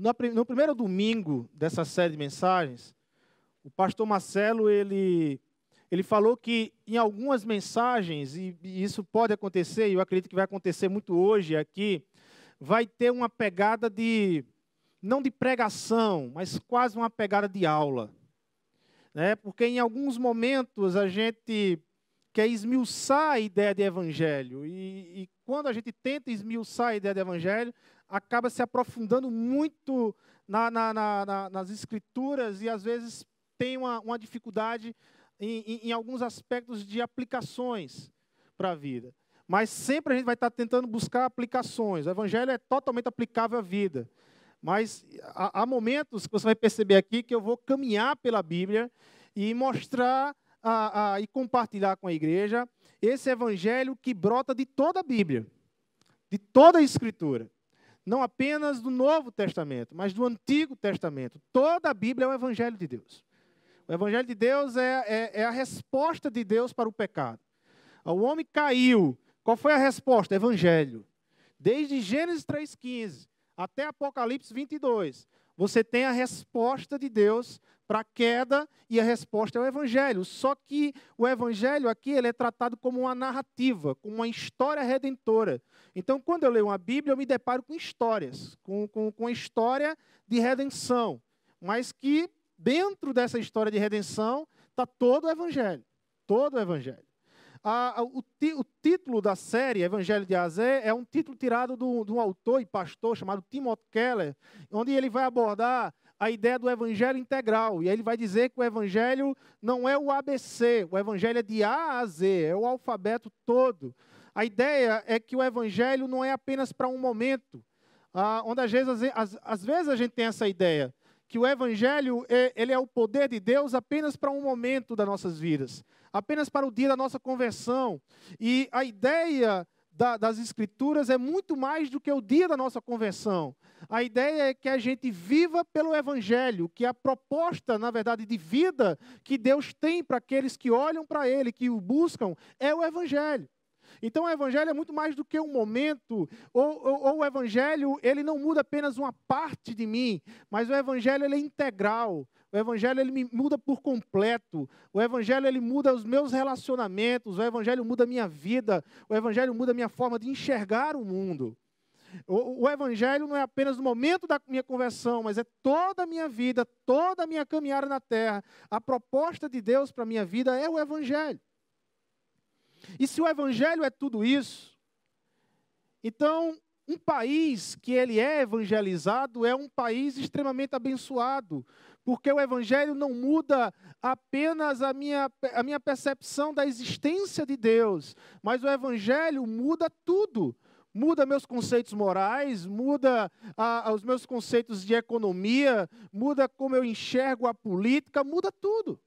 No primeiro domingo dessa série de mensagens, o pastor Marcelo ele, ele falou que em algumas mensagens, e isso pode acontecer, e eu acredito que vai acontecer muito hoje aqui, vai ter uma pegada de, não de pregação, mas quase uma pegada de aula. Né? Porque em alguns momentos a gente quer esmiuçar a ideia de evangelho, e, e quando a gente tenta esmiuçar a ideia de evangelho, acaba se aprofundando muito na, na, na, nas escrituras e às vezes tem uma, uma dificuldade em, em, em, alguns aspectos de aplicações para a vida. Mas sempre a gente vai estar tentando buscar aplicações. O Evangelho é totalmente aplicável à vida. Mas há, há momentos que você vai perceber aqui que eu vou caminhar pela Bíblia e mostrar a, a, e compartilhar com a igreja esse Evangelho que brota de toda a Bíblia, de toda a Escritura não apenas do Novo Testamento, mas do Antigo Testamento. Toda a Bíblia é o Evangelho de Deus. O Evangelho de Deus é, é, é a resposta de Deus para o pecado. O homem caiu. Qual foi a resposta? Evangelho. Desde Gênesis 3,15 até Apocalipse 22, você tem a resposta de Deus para a queda e a resposta é o Evangelho. Só que o Evangelho aqui ele é tratado como uma narrativa, como uma história redentora. Então, quando eu leio uma Bíblia, eu me deparo com histórias, com, com, com a história de redenção, mas que dentro dessa história de redenção está todo o Evangelho. Todo o Evangelho. A, a, o, ti, o, título da série, Evangelho de Azé, é um título tirado de um autor e pastor chamado Timothy Keller, onde ele vai abordar a ideia do evangelho integral. E aí ele vai dizer que o evangelho não é o ABC, o evangelho é de A a Z, é o alfabeto todo. A ideia é que o evangelho não é apenas para um momento, ah, onde às vezes, às, às vezes a gente tem essa ideia que o evangelho é, ele é o poder de Deus apenas para um momento das nossas vidas, apenas para o dia da nossa conversão. E a ideia da, das escrituras é muito mais do que o dia da nossa conversão. A ideia é que a gente viva pelo evangelho, que a proposta, na verdade, de vida que Deus tem para aqueles que olham para ele, que o buscam, é o evangelho. Então o evangelho é muito mais do que um momento, ou, ou, ou, o evangelho ele não muda apenas uma parte de mim, mas o evangelho ele é integral. O evangelho ele me muda por completo. O evangelho ele muda os meus relacionamentos, o evangelho muda a minha vida, o evangelho muda a minha forma de enxergar o mundo. O, o, evangelho não é apenas no momento da minha conversão, mas é toda a minha vida, toda a minha caminhada na terra. A proposta de Deus para a minha vida é o evangelho. E se o evangelho é tudo isso, então um país que ele é evangelizado é um país extremamente abençoado, porque o evangelho não muda apenas a minha, a minha percepção da existência de Deus, mas o evangelho muda tudo. Muda meus conceitos morais, muda a, os meus conceitos de economia, muda como eu enxergo a política, muda tudo.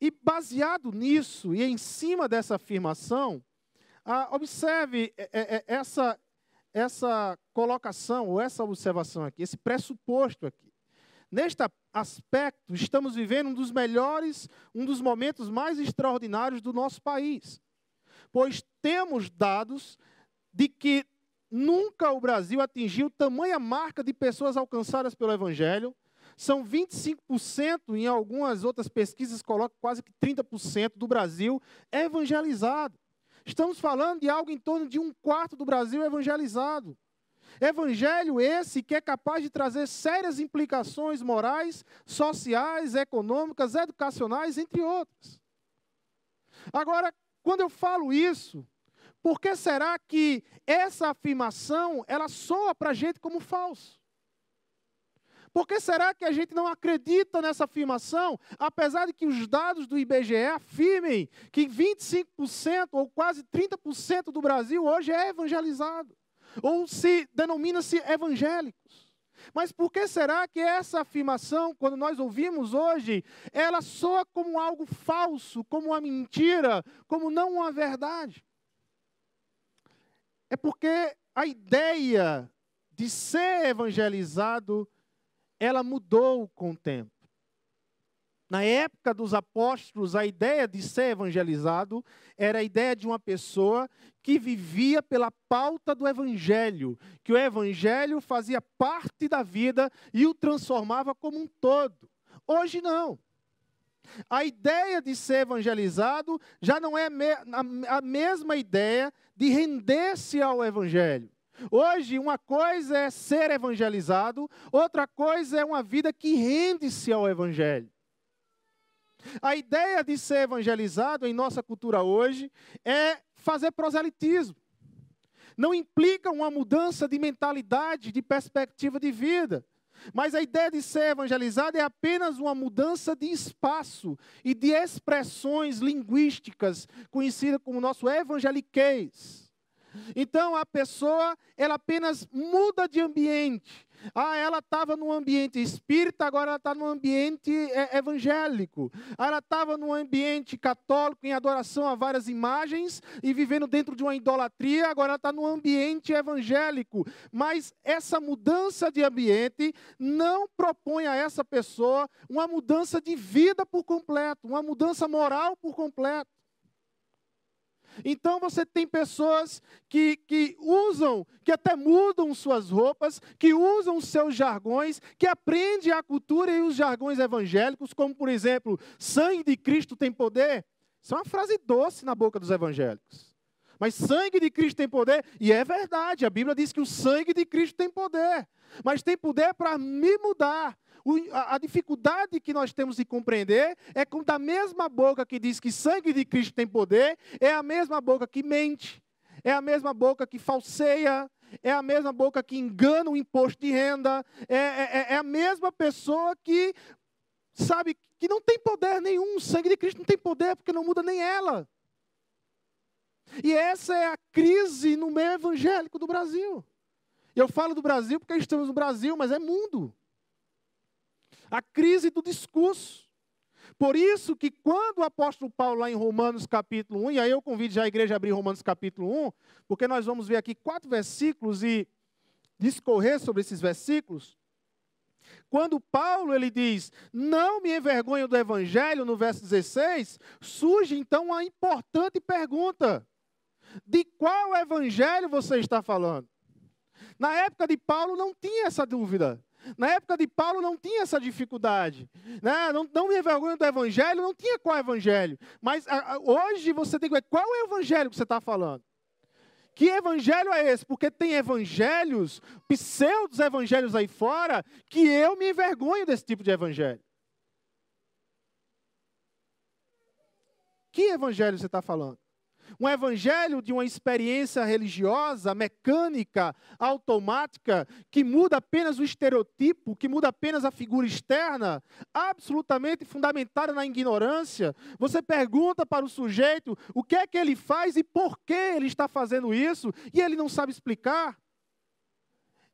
E baseado nisso e em cima dessa afirmação, ah, observe é, é, é, essa, essa colocação, ou essa observação aqui, esse pressuposto aqui. Neste aspecto, estamos vivendo um dos melhores, um dos momentos mais extraordinários do nosso país. Pois temos dados de que nunca o Brasil atingiu tamanha marca de pessoas alcançadas pelo Evangelho, são 25%, em algumas outras pesquisas colocam quase que 30% do Brasil é evangelizado. Estamos falando de algo em torno de um quarto do Brasil evangelizado. Evangelho esse que é capaz de trazer sérias implicações morais, sociais, econômicas, educacionais, entre outras. Agora, quando eu falo isso, por que será que essa afirmação ela soa para a gente como falso? Por que será que a gente não acredita nessa afirmação, apesar de que os dados do IBGE afirmem que 25% ou quase 30% do Brasil hoje é evangelizado, ou se denomina-se evangélicos? Mas por que será que essa afirmação, quando nós ouvimos hoje, ela soa como algo falso, como uma mentira, como não uma verdade? É porque a ideia de ser evangelizado ela mudou com o tempo. Na época dos apóstolos, a ideia de ser evangelizado era a ideia de uma pessoa que vivia pela pauta do evangelho, que o evangelho fazia parte da vida e o transformava como um todo. Hoje não. A ideia de ser evangelizado já não é a mesma ideia de render-se ao evangelho. Hoje, uma coisa é ser evangelizado, outra coisa é uma vida que rende-se ao evangelho. A ideia de ser evangelizado em nossa cultura hoje é fazer proselitismo. Não implica uma mudança de mentalidade, de perspectiva de vida. Mas a ideia de ser evangelizado é apenas uma mudança de espaço e de expressões linguísticas, conhecida como nosso evangeliquez. Então a pessoa, ela apenas muda de ambiente. Ah, ela estava no ambiente espírita, agora ela está no ambiente é, evangélico. Ah, ela estava no ambiente católico, em adoração a várias imagens e vivendo dentro de uma idolatria, agora ela está no ambiente evangélico. Mas essa mudança de ambiente não propõe a essa pessoa uma mudança de vida por completo, uma mudança moral por completo. Então você tem pessoas que, que usam, que até mudam suas roupas, que usam seus jargões, que aprendem a cultura e os jargões evangélicos, como por exemplo, sangue de Cristo tem poder. Isso é uma frase doce na boca dos evangélicos. Mas sangue de Cristo tem poder, e é verdade, a Bíblia diz que o sangue de Cristo tem poder, mas tem poder para me mudar, a, dificuldade que nós temos de compreender é que da mesma boca que diz que sangue de Cristo tem poder, é a mesma boca que mente, é a mesma boca que falseia, é a mesma boca que engana o imposto de renda, é, é, é a mesma pessoa que sabe que não tem poder nenhum, o sangue de Cristo não tem poder porque não muda nem ela. E essa é a crise no meio evangélico do Brasil. Eu falo do Brasil porque estamos no Brasil, mas é mundo a crise do discurso. Por isso que quando o apóstolo Paulo, lá em Romanos capítulo 1, e aí eu convido já a igreja a abrir Romanos capítulo 1, porque nós vamos ver aqui quatro versículos e discorrer sobre esses versículos. Quando Paulo ele diz, não me envergonho do evangelho, no verso 16, surge então uma importante pergunta: de qual evangelho você está falando? Na época de Paulo não tinha essa dúvida. Na época de Paulo não tinha essa dificuldade. Né? Não, não me envergonho do evangelho, não tinha qual evangelho. Mas a, a, hoje você tem que qual é o evangelho que você está falando. Que evangelho é esse? Porque tem evangelhos, pseudos evangelhos aí fora, que eu me envergonho desse tipo de evangelho. Que evangelho você está falando? Um evangelho de uma experiência religiosa, mecânica, automática, que muda apenas o estereotipo, que muda apenas a figura externa, absolutamente fundamentada na ignorância. Você pergunta para o sujeito o que é que ele faz e por que ele está fazendo isso, e ele não sabe explicar.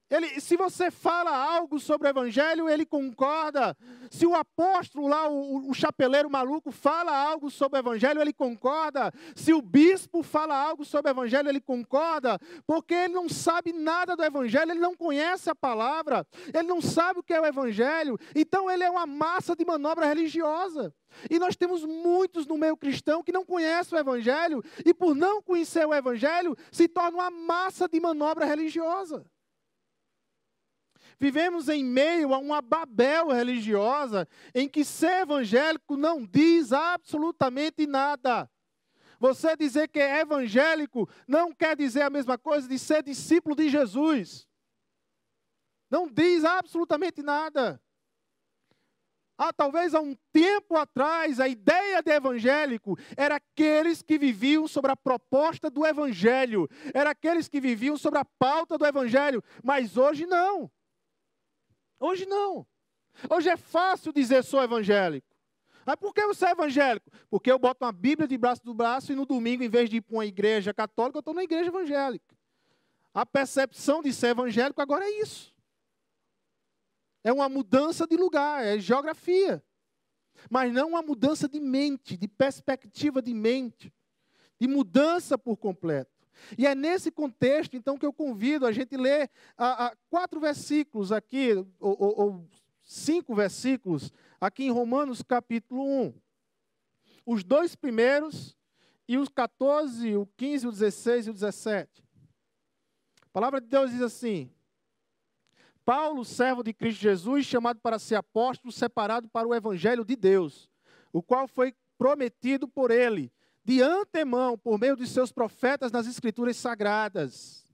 Ele, se você fala algo sobre o evangelho, ele concorda. Se o apóstolo lá, o, o, chapeleiro maluco, fala algo sobre o evangelho, ele concorda. Se o bispo fala algo sobre o evangelho, ele concorda. Porque ele não sabe nada do evangelho, ele não conhece a palavra, ele não sabe o que é o evangelho. Então ele é uma massa de manobra religiosa. E nós temos muitos no meio cristão que não conhecem o evangelho e por não conhecer o evangelho, se torna uma massa de manobra religiosa. Vivemos em meio a uma Babel religiosa em que ser evangélico não diz absolutamente nada. Você dizer que é evangélico não quer dizer a mesma coisa de ser discípulo de Jesus. Não diz absolutamente nada. Ah, talvez há um tempo atrás, a ideia de evangélico era aqueles que viviam sobre a proposta do evangelho, era aqueles que viviam sobre a pauta do evangelho, mas hoje não. Hoje não. Hoje é fácil dizer sou evangélico. Mas por que você é evangélico? Porque eu boto uma Bíblia de braço do braço e no domingo, em vez de ir para uma igreja católica, eu estou na igreja evangélica. A percepção de ser evangélico agora é isso. É uma mudança de lugar, é geografia. Mas não uma mudança de mente, de perspectiva de mente, de mudança por completo. E é nesse contexto, então, que eu convido a gente ler a, a quatro versículos aqui, ou, ou, ou cinco versículos aqui em Romanos capítulo 1. Os dois primeiros e os 14, o 15, o 16 e o 17. A palavra de Deus diz assim: Paulo, servo de Cristo Jesus, chamado para ser apóstolo, separado para o evangelho de Deus, o qual foi prometido por ele, de antemão, por meio de seus profetas nas escrituras sagradas.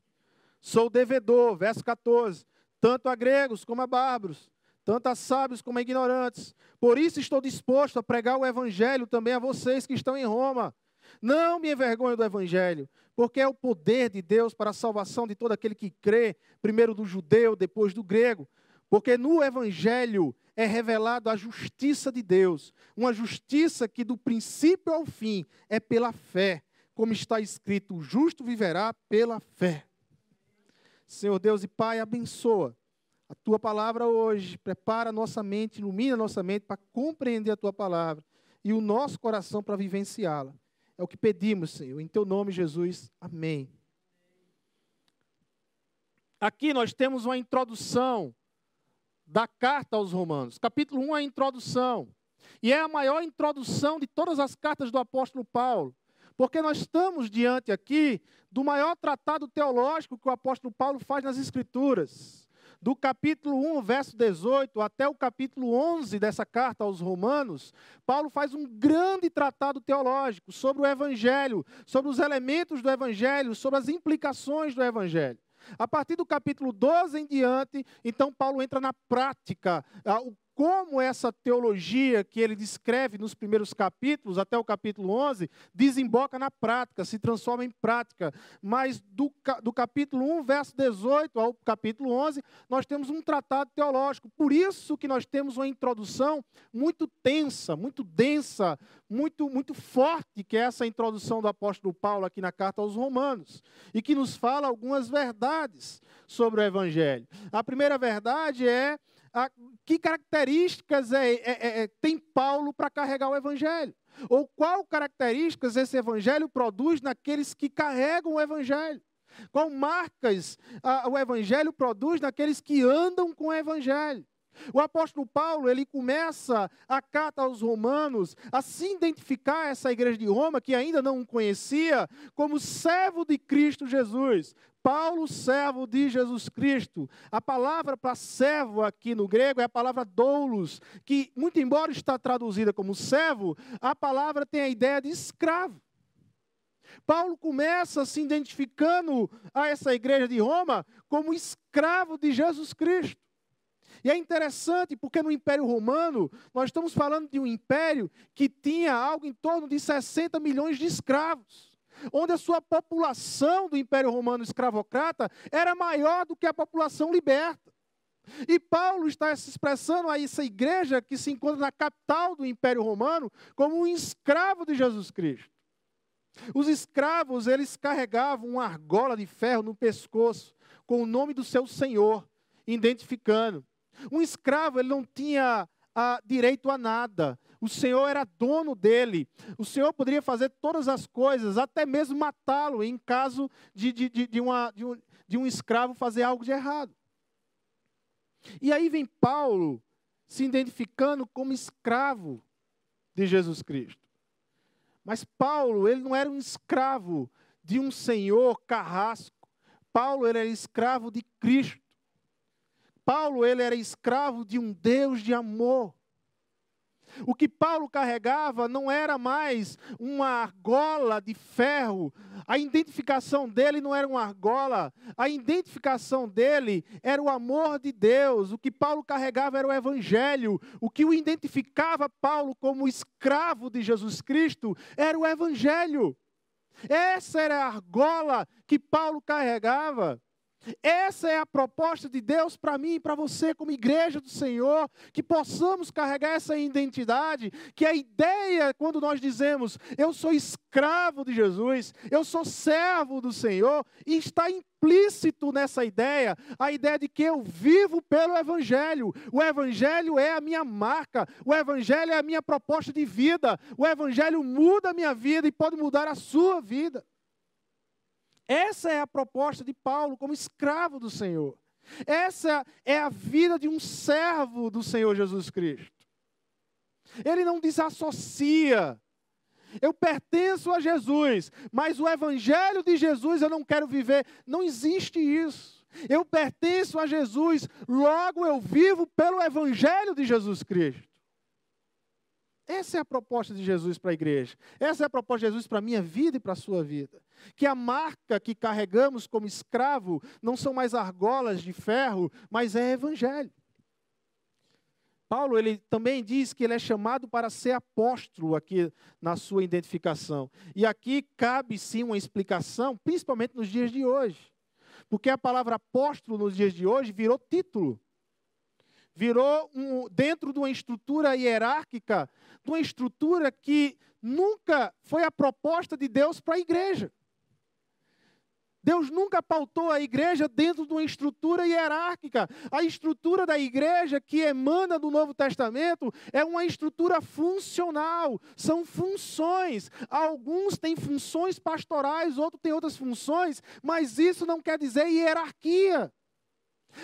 Sou devedor, verso 14, tanto a gregos como a bárbaros, tanto a sábios como a ignorantes. Por isso estou disposto a pregar o evangelho também a vocês que estão em Roma. Não me envergonho do evangelho, porque é o poder de Deus para a salvação de todo aquele que crê, primeiro do judeu, depois do grego. Porque no evangelho é revelado a justiça de Deus, uma justiça que do princípio ao fim é pela fé, como está escrito: o justo viverá pela fé. Senhor Deus e Pai, abençoa a tua palavra hoje, prepara a nossa mente, ilumina a nossa mente para compreender a tua palavra e o nosso coração para vivenciá-la. É o que pedimos, Senhor, em teu nome, Jesus. Amém. Aqui nós temos uma introdução da carta aos Romanos. Capítulo 1 é a introdução. E é a maior introdução de todas as cartas do apóstolo Paulo. Porque nós estamos diante aqui do maior tratado teológico que o apóstolo Paulo faz nas Escrituras do capítulo 1, verso 18, até o capítulo 11 dessa carta aos Romanos, Paulo faz um grande tratado teológico sobre o Evangelho, sobre os elementos do Evangelho, sobre as implicações do Evangelho. A partir do capítulo 12 em diante, então Paulo entra na prática, o como essa teologia que ele descreve nos primeiros capítulos, até o capítulo 11, desemboca na prática, se transforma em prática. Mas do, do capítulo 1, verso 18 ao capítulo 11, nós temos um tratado teológico. Por isso que nós temos uma introdução muito tensa, muito densa, muito, muito forte, que é essa introdução do apóstolo Paulo aqui na carta aos Romanos, e que nos fala algumas verdades sobre o Evangelho. A primeira verdade é que características é, é, é, é tem Paulo para carregar o Evangelho? Ou qual características esse Evangelho produz naqueles que carregam o Evangelho? Qual marcas o Evangelho produz naqueles que andam com o Evangelho? O apóstolo Paulo, ele começa a carta aos romanos a se identificar essa igreja de Roma, que ainda não o conhecia, como servo de Cristo Jesus. Paulo, servo de Jesus Cristo. A palavra para servo aqui no grego é a palavra doulos, que, muito embora está traduzida como servo, a palavra tem a ideia de escravo. Paulo começa se identificando a essa igreja de Roma como escravo de Jesus Cristo. E é interessante porque no Império Romano, nós estamos falando de um império que tinha algo em torno de 60 milhões de escravos onde a sua população do Império Romano escravocrata era maior do que a população liberta. E Paulo está se expressando a essa igreja que se encontra na capital do Império Romano como um escravo de Jesus Cristo. Os escravos, eles carregavam uma argola de ferro no pescoço com o nome do seu senhor, identificando. Um escravo, ele não tinha a, direito a nada. O Senhor era dono dele. O Senhor poderia fazer todas as coisas, até mesmo matá-lo, em caso de, de, de, de, uma, de, um, de um escravo fazer algo de errado. E aí vem Paulo se identificando como escravo de Jesus Cristo. Mas Paulo, ele não era um escravo de um senhor carrasco. Paulo, ele era escravo de Cristo. Paulo, ele era escravo de um Deus de amor. O que Paulo carregava não era mais uma argola de ferro. A identificação dele não era uma argola. A identificação dele era o amor de Deus. O que Paulo carregava era o evangelho. O que o identificava Paulo como escravo de Jesus Cristo era o evangelho. Essa era a argola que Paulo carregava. Essa é a proposta de Deus para mim e para você, como igreja do Senhor, que possamos carregar essa identidade, que a ideia, quando nós dizemos, eu sou escravo de Jesus, eu sou servo do Senhor, e está implícito nessa ideia, a ideia de que eu vivo pelo Evangelho. O Evangelho é a minha marca, o Evangelho é a minha proposta de vida, o Evangelho muda a minha vida e pode mudar a sua vida. Essa é a proposta de Paulo como escravo do Senhor. Essa é a vida de um servo do Senhor Jesus Cristo. Ele não desassocia. Eu pertenço a Jesus, mas o evangelho de Jesus eu não quero viver. Não existe isso. Eu pertenço a Jesus, logo eu vivo pelo evangelho de Jesus Cristo. Essa é a proposta de Jesus para a igreja. Essa é a proposta de Jesus para a minha vida e para a sua vida. Que a marca que carregamos como escravo não são mais argolas de ferro, mas é evangelho. Paulo ele também diz que ele é chamado para ser apóstolo aqui na sua identificação. E aqui cabe sim uma explicação, principalmente nos dias de hoje. Porque a palavra apóstolo nos dias de hoje virou título. Virou um, dentro de uma estrutura hierárquica, de uma estrutura que nunca foi a proposta de Deus para a igreja. Deus nunca pautou a igreja dentro de uma estrutura hierárquica. A estrutura da igreja que emana do Novo Testamento é uma estrutura funcional, são funções. Alguns têm funções pastorais, outros têm outras funções, mas isso não quer dizer hierarquia.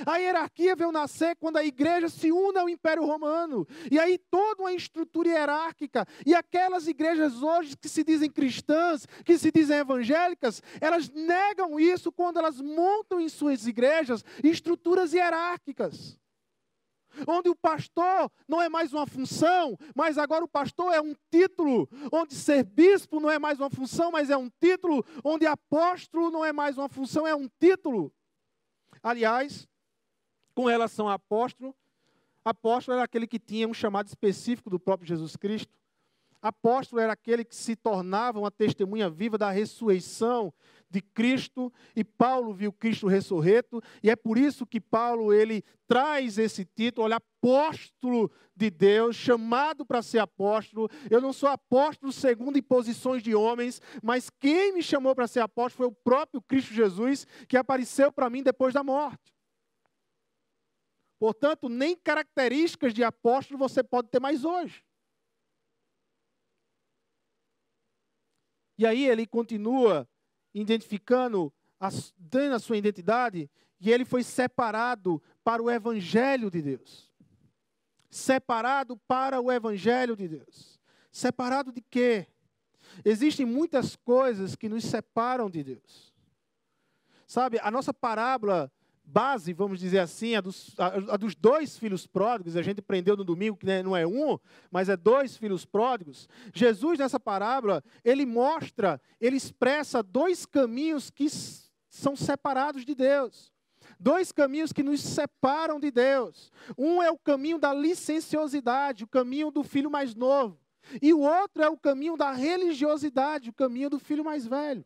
A hierarquia veio nascer quando a igreja se une ao Império Romano. E aí toda uma estrutura hierárquica. E aquelas igrejas hoje que se dizem cristãs, que se dizem evangélicas, elas negam isso quando elas montam em suas igrejas estruturas hierárquicas. Onde o pastor não é mais uma função, mas agora o pastor é um título. Onde ser bispo não é mais uma função, mas é um título. Onde apóstolo não é mais uma função, é um título. Aliás, com relação a apóstolo, apóstolo era aquele que tinha um chamado específico do próprio Jesus Cristo. Apóstolo era aquele que se tornava uma testemunha viva da ressurreição de Cristo, e Paulo viu Cristo ressurreto, e é por isso que Paulo ele traz esse título, olha, apóstolo de Deus, chamado para ser apóstolo. Eu não sou apóstolo segundo imposições de homens, mas quem me chamou para ser apóstolo foi o próprio Cristo Jesus, que apareceu para mim depois da morte. Portanto, nem características de apóstolo você pode ter mais hoje. E aí ele continua identificando, dando a sua identidade, e ele foi separado para o Evangelho de Deus. Separado para o Evangelho de Deus. Separado de quê? Existem muitas coisas que nos separam de Deus. Sabe, a nossa parábola base, vamos dizer assim, a dos, a, a dos dois filhos pródigos, a gente aprendeu no domingo que né, não é um, mas é dois filhos pródigos. Jesus, nessa parábola, ele mostra, ele expressa dois caminhos que são separados de Deus. Dois caminhos que nos separam de Deus. Um é o caminho da licenciosidade, o caminho do filho mais novo. E o outro é o caminho da religiosidade, o caminho do filho mais velho.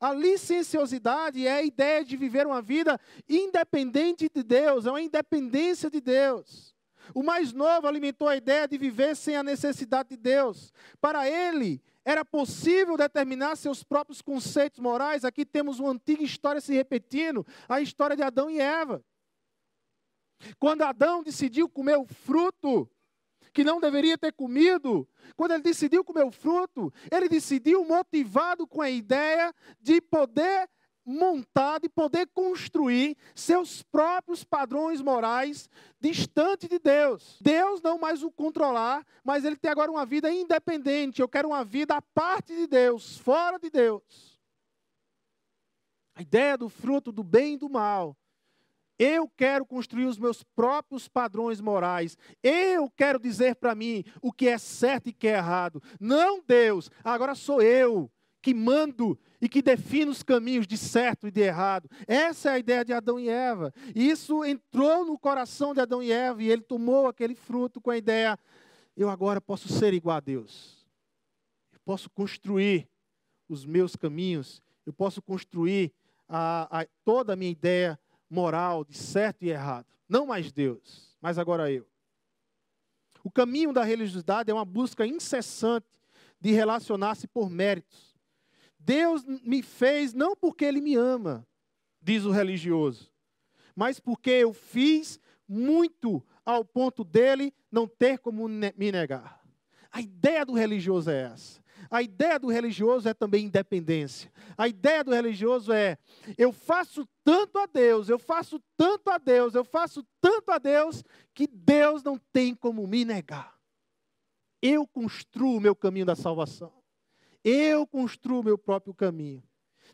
A licenciosidade é a ideia de viver uma vida independente de Deus, é uma independência de Deus. O mais novo alimentou a ideia de viver sem a necessidade de Deus. Para ele, era possível determinar seus próprios conceitos morais. Aqui temos uma antiga história se repetindo, a história de Adão e Eva. Quando Adão decidiu comer o fruto que não deveria ter comido, quando ele decidiu comer o fruto, ele decidiu motivado com a ideia de poder montar, de poder construir seus próprios padrões morais distante de Deus. Deus não mais o controlar, mas ele tem agora uma vida independente. Eu quero uma vida à parte de Deus, fora de Deus. A ideia do fruto do bem e do mal eu quero construir os meus próprios padrões morais. Eu quero dizer para mim o que é certo e o que é errado. Não Deus, agora sou eu que mando e que defino os caminhos de certo e de errado. Essa é a ideia de Adão e Eva. E isso entrou no coração de Adão e Eva e ele tomou aquele fruto com a ideia: eu agora posso ser igual a Deus. Eu posso construir os meus caminhos. Eu posso construir a, a, toda a minha ideia moral de certo e errado. Não mais Deus, mas agora eu. O caminho da religiosidade é uma busca incessante de relacionar-se por méritos. Deus me fez não porque Ele me ama, diz o religioso, mas porque eu fiz muito ao ponto dele não ter como me negar. A ideia do religioso é essa. A ideia do religioso é também independência. A ideia do religioso é: eu faço tanto a Deus, eu faço tanto a Deus, eu faço tanto a Deus, que Deus não tem como me negar. Eu construo o meu caminho da salvação. Eu construo o meu próprio caminho.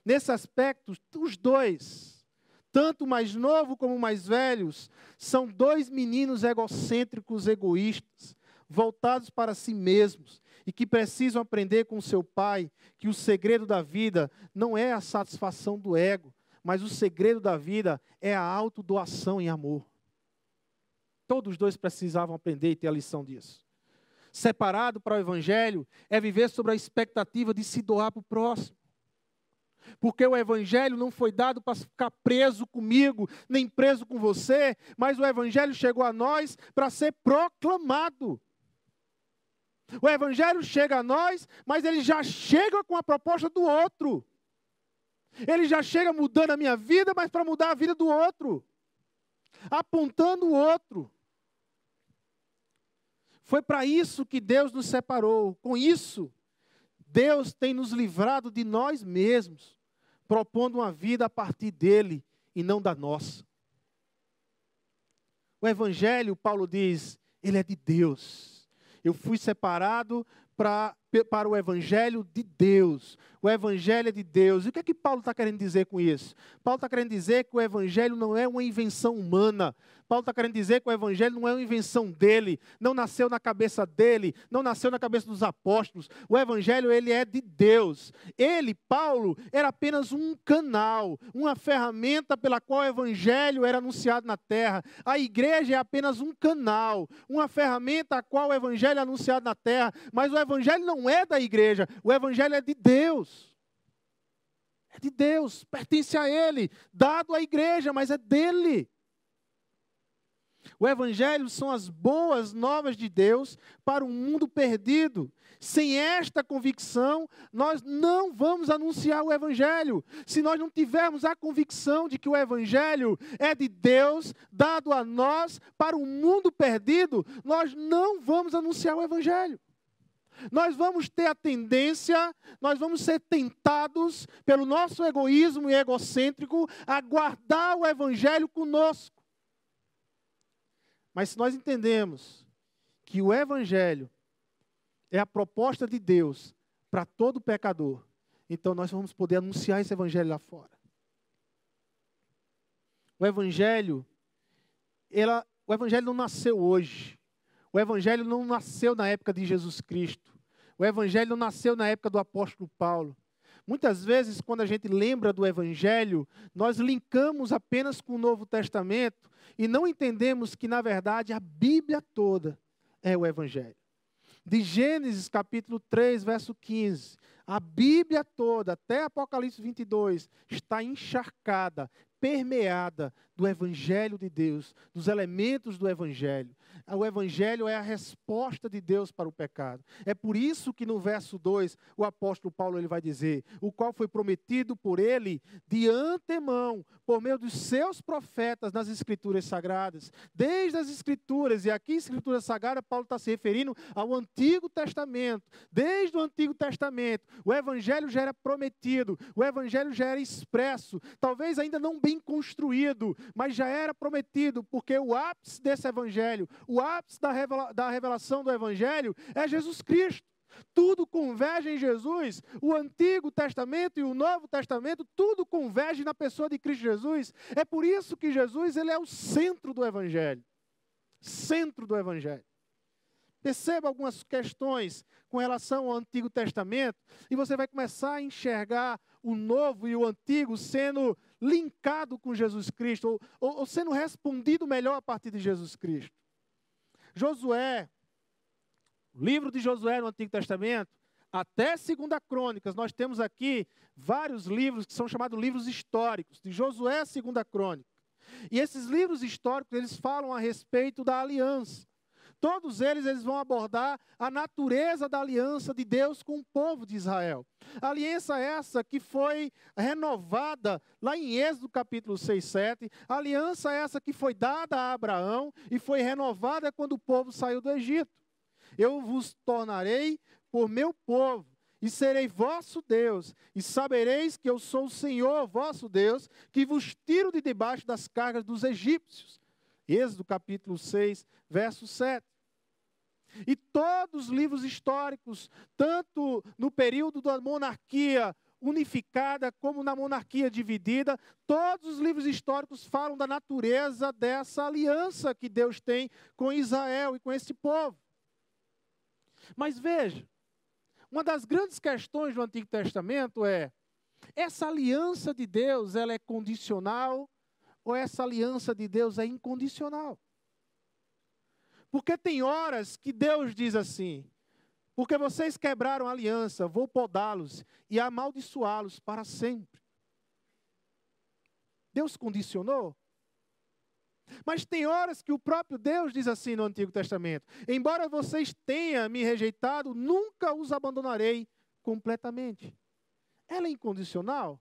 Nesse aspecto, os dois, tanto mais novo como mais velhos, são dois meninos egocêntricos, egoístas, voltados para si mesmos e que precisam aprender com seu pai que o segredo da vida não é a satisfação do ego, mas o segredo da vida é a autodoação em amor. Todos os dois precisavam aprender e ter a lição disso. Separado para o evangelho é viver sobre a expectativa de se doar para o próximo. Porque o Evangelho não foi dado para ficar preso comigo, nem preso com você, mas o Evangelho chegou a nós para ser proclamado. O Evangelho chega a nós, mas ele já chega com a proposta do outro. Ele já chega mudando a minha vida, mas para mudar a vida do outro, apontando o outro. Foi para isso que Deus nos separou. Com isso, Deus tem nos livrado de nós mesmos, propondo uma vida a partir dele e não da nossa. O Evangelho, Paulo diz, ele é de Deus. Eu fui separado pra, para o Evangelho de Deus. O Evangelho é de Deus. E o que é que Paulo está querendo dizer com isso? Paulo está querendo dizer que o Evangelho não é uma invenção humana. Paulo está querendo dizer que o Evangelho não é uma invenção dele, não nasceu na cabeça dele, não nasceu na cabeça dos apóstolos. O Evangelho, ele é de Deus. Ele, Paulo, era apenas um canal, uma ferramenta pela qual o Evangelho era anunciado na terra. A igreja é apenas um canal, uma ferramenta a qual o Evangelho é anunciado na terra. Mas o Evangelho não é da igreja, o Evangelho é de Deus. É de Deus, pertence a Ele, dado à igreja, mas é dele. O Evangelho são as boas novas de Deus para um mundo perdido. Sem esta convicção, nós não vamos anunciar o Evangelho. Se nós não tivermos a convicção de que o Evangelho é de Deus, dado a nós para um mundo perdido, nós não vamos anunciar o Evangelho. Nós vamos ter a tendência, nós vamos ser tentados pelo nosso egoísmo e egocêntrico a guardar o Evangelho conosco. Mas se nós entendemos que o Evangelho é a proposta de Deus para todo pecador, então nós vamos poder anunciar esse Evangelho lá fora. O Evangelho, ela, o Evangelho não nasceu hoje. O Evangelho não nasceu na época de Jesus Cristo. O Evangelho não nasceu na época do apóstolo Paulo. Muitas vezes, quando a gente lembra do Evangelho, nós linkamos apenas com o Novo Testamento e não entendemos que, na verdade, a Bíblia toda é o Evangelho. De Gênesis capítulo 3, verso 15, a Bíblia toda, até Apocalipse 22, está encharcada, permeada do Evangelho de Deus, dos elementos do Evangelho. O Evangelho é a resposta de Deus para o pecado. É por isso que no verso 2 o apóstolo Paulo ele vai dizer: o qual foi prometido por ele de antemão, por meio dos seus profetas nas Escrituras Sagradas. Desde as Escrituras, e aqui Escritura Sagrada, Paulo está se referindo ao Antigo Testamento. Desde o Antigo Testamento, o Evangelho já era prometido, o Evangelho já era expresso, talvez ainda não bem construído, mas já era prometido, porque o ápice desse evangelho, o ápice da, revela, da revelação do evangelho é Jesus Cristo. Tudo converge em Jesus. O Antigo Testamento e o Novo Testamento, tudo converge na pessoa de Cristo Jesus. É por isso que Jesus ele é o centro do Evangelho. Centro do Evangelho. Perceba algumas questões com relação ao Antigo Testamento e você vai começar a enxergar o Novo e o Antigo sendo linkado com Jesus Cristo, ou, ou, ou sendo respondido melhor a partir de Jesus Cristo. Josué, livro de Josué no Antigo Testamento, até Segunda Crônicas, nós temos aqui vários livros que são chamados livros históricos, de Josué a Segunda Crônica. E esses livros históricos, eles falam a respeito da aliança. Todos eles, eles vão abordar a natureza da aliança de Deus com o povo de Israel. Aliança essa que foi renovada lá em Êxodo capítulo 6, 7. Aliança essa que foi dada a Abraão e foi renovada quando o povo saiu do Egito. Eu vos tornarei por meu povo e serei vosso Deus, e sabereis que eu sou o Senhor vosso Deus, que vos tiro de debaixo das cargas dos egípcios. Êxodo capítulo 6, verso 7. E todos os livros históricos, tanto no período da monarquia unificada como na monarquia dividida, todos os livros históricos falam da natureza dessa aliança que Deus tem com Israel e com esse povo. Mas veja, uma das grandes questões do Antigo Testamento é: essa aliança de Deus, ela é condicional ou essa aliança de Deus é incondicional? Porque tem horas que Deus diz assim: porque vocês quebraram a aliança, vou podá-los e amaldiçoá-los para sempre. Deus condicionou? Mas tem horas que o próprio Deus diz assim no Antigo Testamento: Embora vocês tenham me rejeitado, nunca os abandonarei completamente. Ela é incondicional?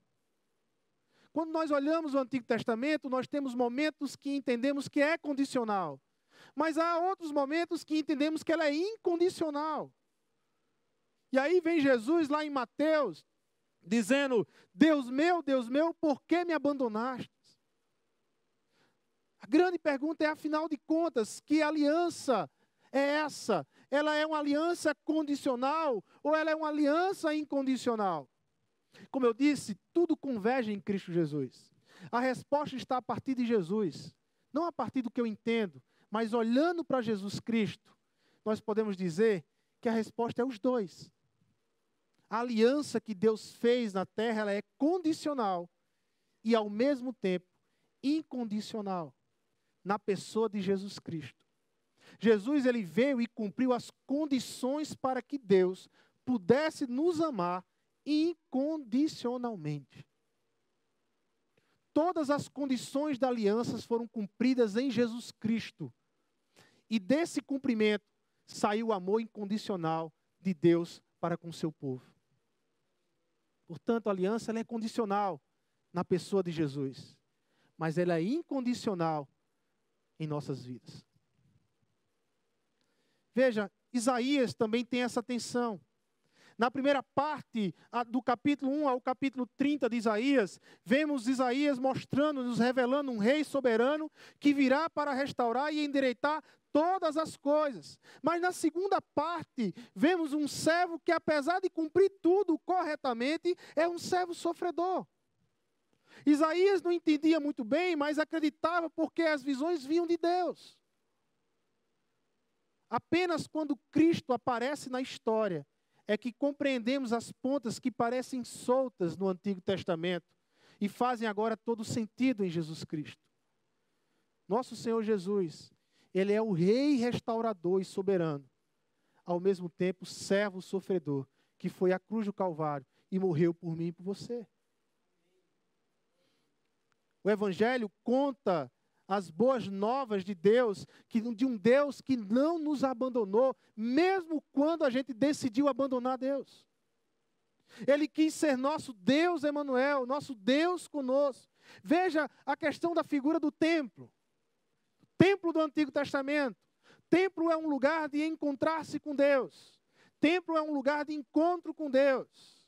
Quando nós olhamos o Antigo Testamento, nós temos momentos que entendemos que é condicional. Mas há outros momentos que entendemos que ela é incondicional. E aí vem Jesus lá em Mateus, dizendo: Deus meu, Deus meu, por que me abandonaste? A grande pergunta é, afinal de contas, que aliança é essa? Ela é uma aliança condicional ou ela é uma aliança incondicional? Como eu disse, tudo converge em Cristo Jesus. A resposta está a partir de Jesus, não a partir do que eu entendo, mas olhando para Jesus Cristo, nós podemos dizer que a resposta é os dois. A aliança que Deus fez na terra, ela é condicional e ao mesmo tempo incondicional na pessoa de Jesus Cristo. Jesus ele veio e cumpriu as condições para que Deus pudesse nos amar incondicionalmente. Todas as condições da aliança foram cumpridas em Jesus Cristo. E desse cumprimento saiu o amor incondicional de Deus para com seu povo. Portanto, a aliança é condicional na pessoa de Jesus, mas ela é incondicional em nossas vidas. Veja, Isaías também tem essa tensão. Na primeira parte do capítulo 1 ao capítulo 30 de Isaías, vemos Isaías mostrando, nos revelando um rei soberano que virá para restaurar e endireitar todas as coisas. Mas na segunda parte, vemos um servo que, apesar de cumprir tudo corretamente, é um servo sofredor. Isaías não entendia muito bem, mas acreditava porque as visões vinham de Deus. Apenas quando Cristo aparece na história é que compreendemos as pontas que parecem soltas no Antigo Testamento e fazem agora todo sentido em Jesus Cristo. Nosso Senhor Jesus, Ele é o Rei restaurador e soberano, ao mesmo tempo servo sofredor, que foi à cruz do Calvário e morreu por mim e por você. O Evangelho conta as boas novas de Deus, que, de um Deus que não nos abandonou, mesmo quando a gente decidiu abandonar Deus. Ele quis ser nosso Deus Emanuel, nosso Deus conosco. Veja a questão da figura do templo. Templo do Antigo Testamento. Templo é um lugar de encontrar-se com Deus. Templo é um lugar de encontro com Deus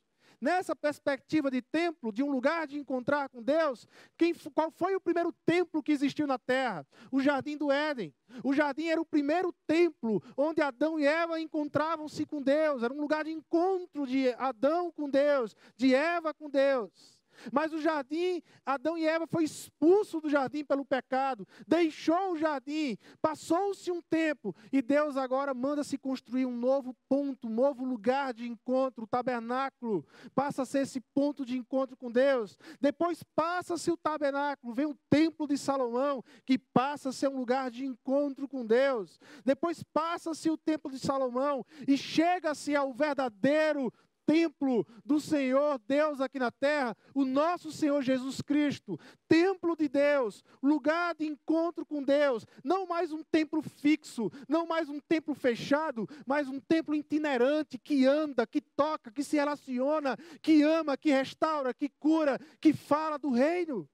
nessa perspectiva de templo, de um lugar de encontrar com Deus, quem, qual foi o primeiro templo que existiu na terra? O jardim do Éden. O jardim era o primeiro templo onde Adão e Eva encontravam-se com Deus. Era um lugar de encontro de Adão com Deus, de Eva com Deus. Mas o jardim, Adão e Eva foi expulso do jardim pelo pecado, deixou o jardim, passou-se um tempo e Deus agora manda se construir um novo ponto, um novo lugar de encontro, o tabernáculo, passa a ser esse ponto de encontro com Deus. Depois passa-se o tabernáculo, vem o templo de Salomão, que passa a ser um lugar de encontro com Deus. Depois passa-se o templo de Salomão e chega-se ao verdadeiro templo do Senhor Deus aqui na terra, o nosso Senhor Jesus Cristo, templo de Deus, lugar de encontro com Deus, não mais um templo fixo, não mais um templo fechado, mas um templo itinerante que anda, que toca, que se relaciona, que ama, que restaura, que cura, que fala do reino.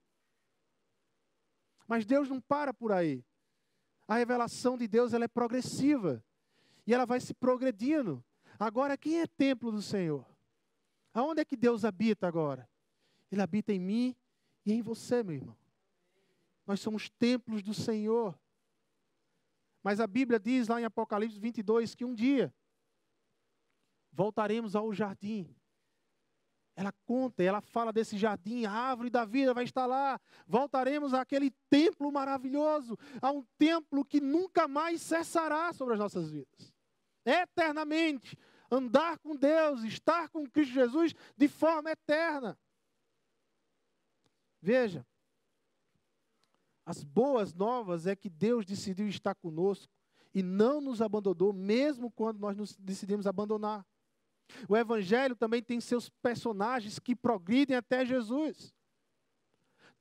Mas Deus não para por aí. A revelação de Deus ela é progressiva e ela vai se progredindo. Agora, quem é templo do Senhor? Aonde é que Deus habita agora? Ele habita em mim e em você, meu irmão. Nós somos templos do Senhor. Mas a Bíblia diz lá em Apocalipse 22 que um dia voltaremos ao jardim. Ela conta, ela fala desse jardim, a árvore da vida vai estar lá. Voltaremos àquele templo maravilhoso, a um templo que nunca mais cessará sobre as nossas vidas. Eternamente, andar com Deus, estar com Cristo Jesus de forma eterna. Veja, as boas novas é que Deus decidiu estar conosco e não nos abandonou, mesmo quando nós nos decidimos abandonar. O Evangelho também tem seus personagens que progridem até Jesus.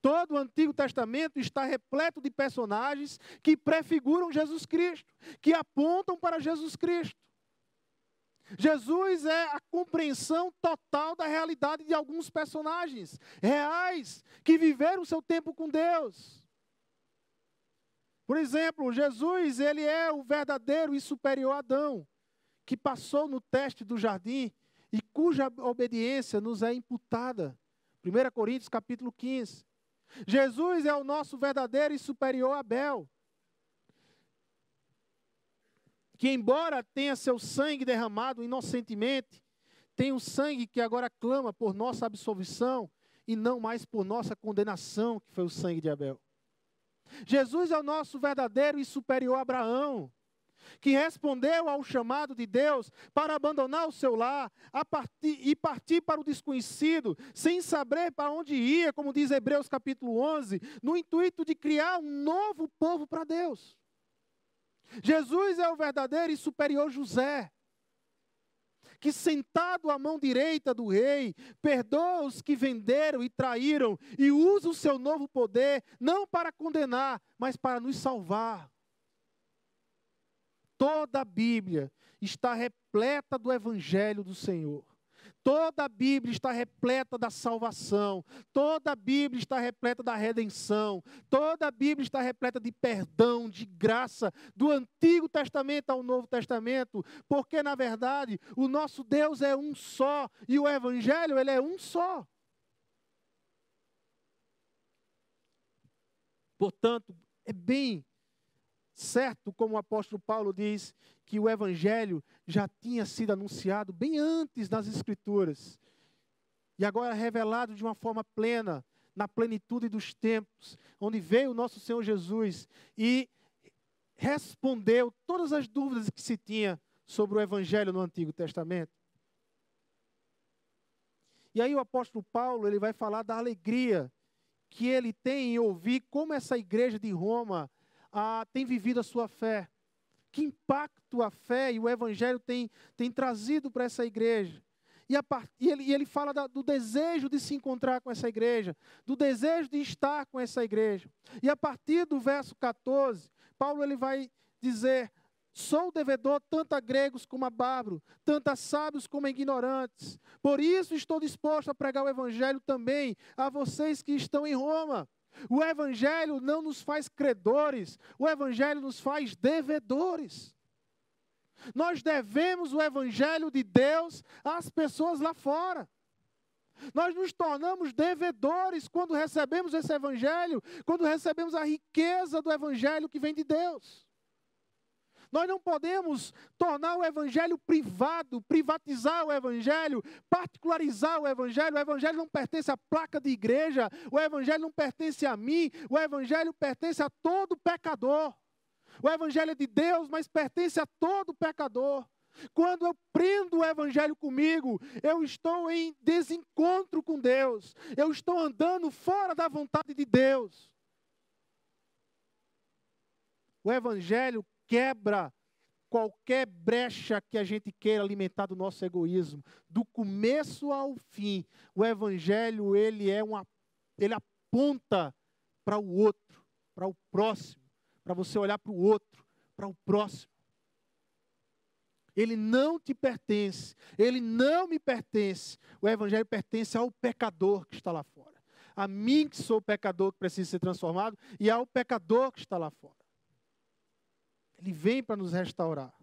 Todo o Antigo Testamento está repleto de personagens que prefiguram Jesus Cristo, que apontam para Jesus Cristo. Jesus é a compreensão total da realidade de alguns personagens reais que viveram seu tempo com Deus. Por exemplo, Jesus, ele é o verdadeiro e superior Adão, que passou no teste do jardim e cuja obediência nos é imputada. 1 Coríntios capítulo 15. Jesus é o nosso verdadeiro e superior Abel, que embora tenha seu sangue derramado inocentemente, tem o sangue que agora clama por nossa absolvição e não mais por nossa condenação, que foi o sangue de Abel. Jesus é o nosso verdadeiro e superior Abraão, que respondeu ao chamado de Deus para abandonar o seu lar partir, e partir para o desconhecido, sem saber para onde ia, como diz Hebreus capítulo 11, no intuito de criar um novo povo para Deus. Jesus é o verdadeiro e superior José, que sentado à mão direita do rei, perdoa os que venderam e traíram e usa o seu novo poder não para condenar, mas para nos salvar. Toda a Bíblia está repleta do evangelho do Senhor. Toda a Bíblia está repleta da salvação, toda a Bíblia está repleta da redenção, toda a Bíblia está repleta de perdão, de graça, do Antigo Testamento ao Novo Testamento, porque na verdade o nosso Deus é um só e o Evangelho ele é um só. Portanto, é bem certo, como o apóstolo Paulo diz, que o evangelho já tinha sido anunciado bem antes das escrituras. E agora revelado de uma forma plena, na plenitude dos tempos, onde veio o nosso Senhor Jesus e respondeu todas as dúvidas que se tinha sobre o evangelho no Antigo Testamento. E aí o apóstolo Paulo, ele vai falar da alegria que ele tem em ouvir como essa igreja de Roma ah, tem vivido a sua fé. Que impacto a fé e o Evangelho tem, tem trazido para essa igreja. E, a, e, ele, e ele, fala da, do desejo de se encontrar com essa igreja, do desejo de estar com essa igreja. E a partir do verso 14, Paulo ele vai dizer: Sou devedor tanto a gregos como a bárbaros, tanto a sábios como a ignorantes. Por isso estou disposto a pregar o evangelho também a vocês que estão em Roma. O Evangelho não nos faz credores, o Evangelho nos faz devedores. Nós devemos o Evangelho de Deus às pessoas lá fora. Nós nos tornamos devedores quando recebemos esse Evangelho, quando recebemos a riqueza do Evangelho que vem de Deus. Nós não podemos tornar o evangelho privado, privatizar o evangelho, particularizar o evangelho. O evangelho não pertence à placa de igreja, o evangelho não pertence a mim, o evangelho pertence a todo pecador. O evangelho é de Deus, mas pertence a todo pecador. Quando eu prendo o evangelho comigo, eu estou em desencontro com Deus. Eu estou andando fora da vontade de Deus. O evangelho quebra qualquer brecha que a gente queira alimentar do nosso egoísmo, do começo ao fim. O evangelho ele é uma ele aponta para o outro, para o próximo, para você olhar para o outro, para o próximo. Ele não te pertence, ele não me pertence. O evangelho pertence ao pecador que está lá fora. A mim que sou pecador que precisa ser transformado e ao pecador que está lá fora. Ele vem para nos restaurar.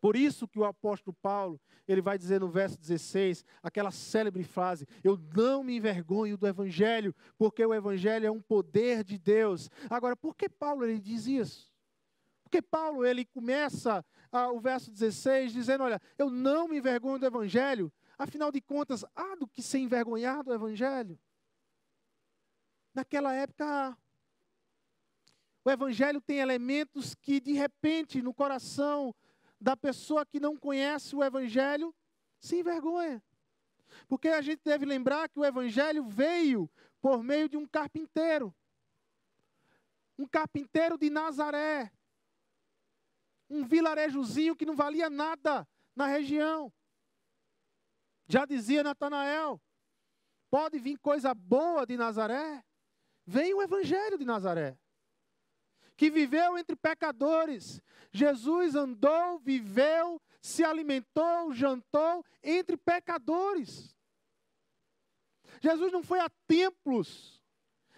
Por isso que o apóstolo Paulo, ele vai dizer no verso 16, aquela célebre frase: "Eu não me envergonho do evangelho, porque o evangelho é um poder de Deus". Agora, por que Paulo ele diz isso? Porque Paulo ele começa ah, o verso 16 dizendo, olha, eu não me envergonho do evangelho, afinal de contas, há do que se envergonhar do evangelho. Naquela época, o evangelho tem elementos que de repente no coração da pessoa que não conhece o Evangelho se envergonha. Porque a gente deve lembrar que o Evangelho veio por meio de um carpinteiro. Um carpinteiro de Nazaré. Um vilarejozinho que não valia nada na região. Já dizia Natanael: pode vir coisa boa de Nazaré? Vem o Evangelho de Nazaré que viveu entre pecadores. Jesus andou, viveu, se alimentou, jantou entre pecadores. Jesus não foi a templos.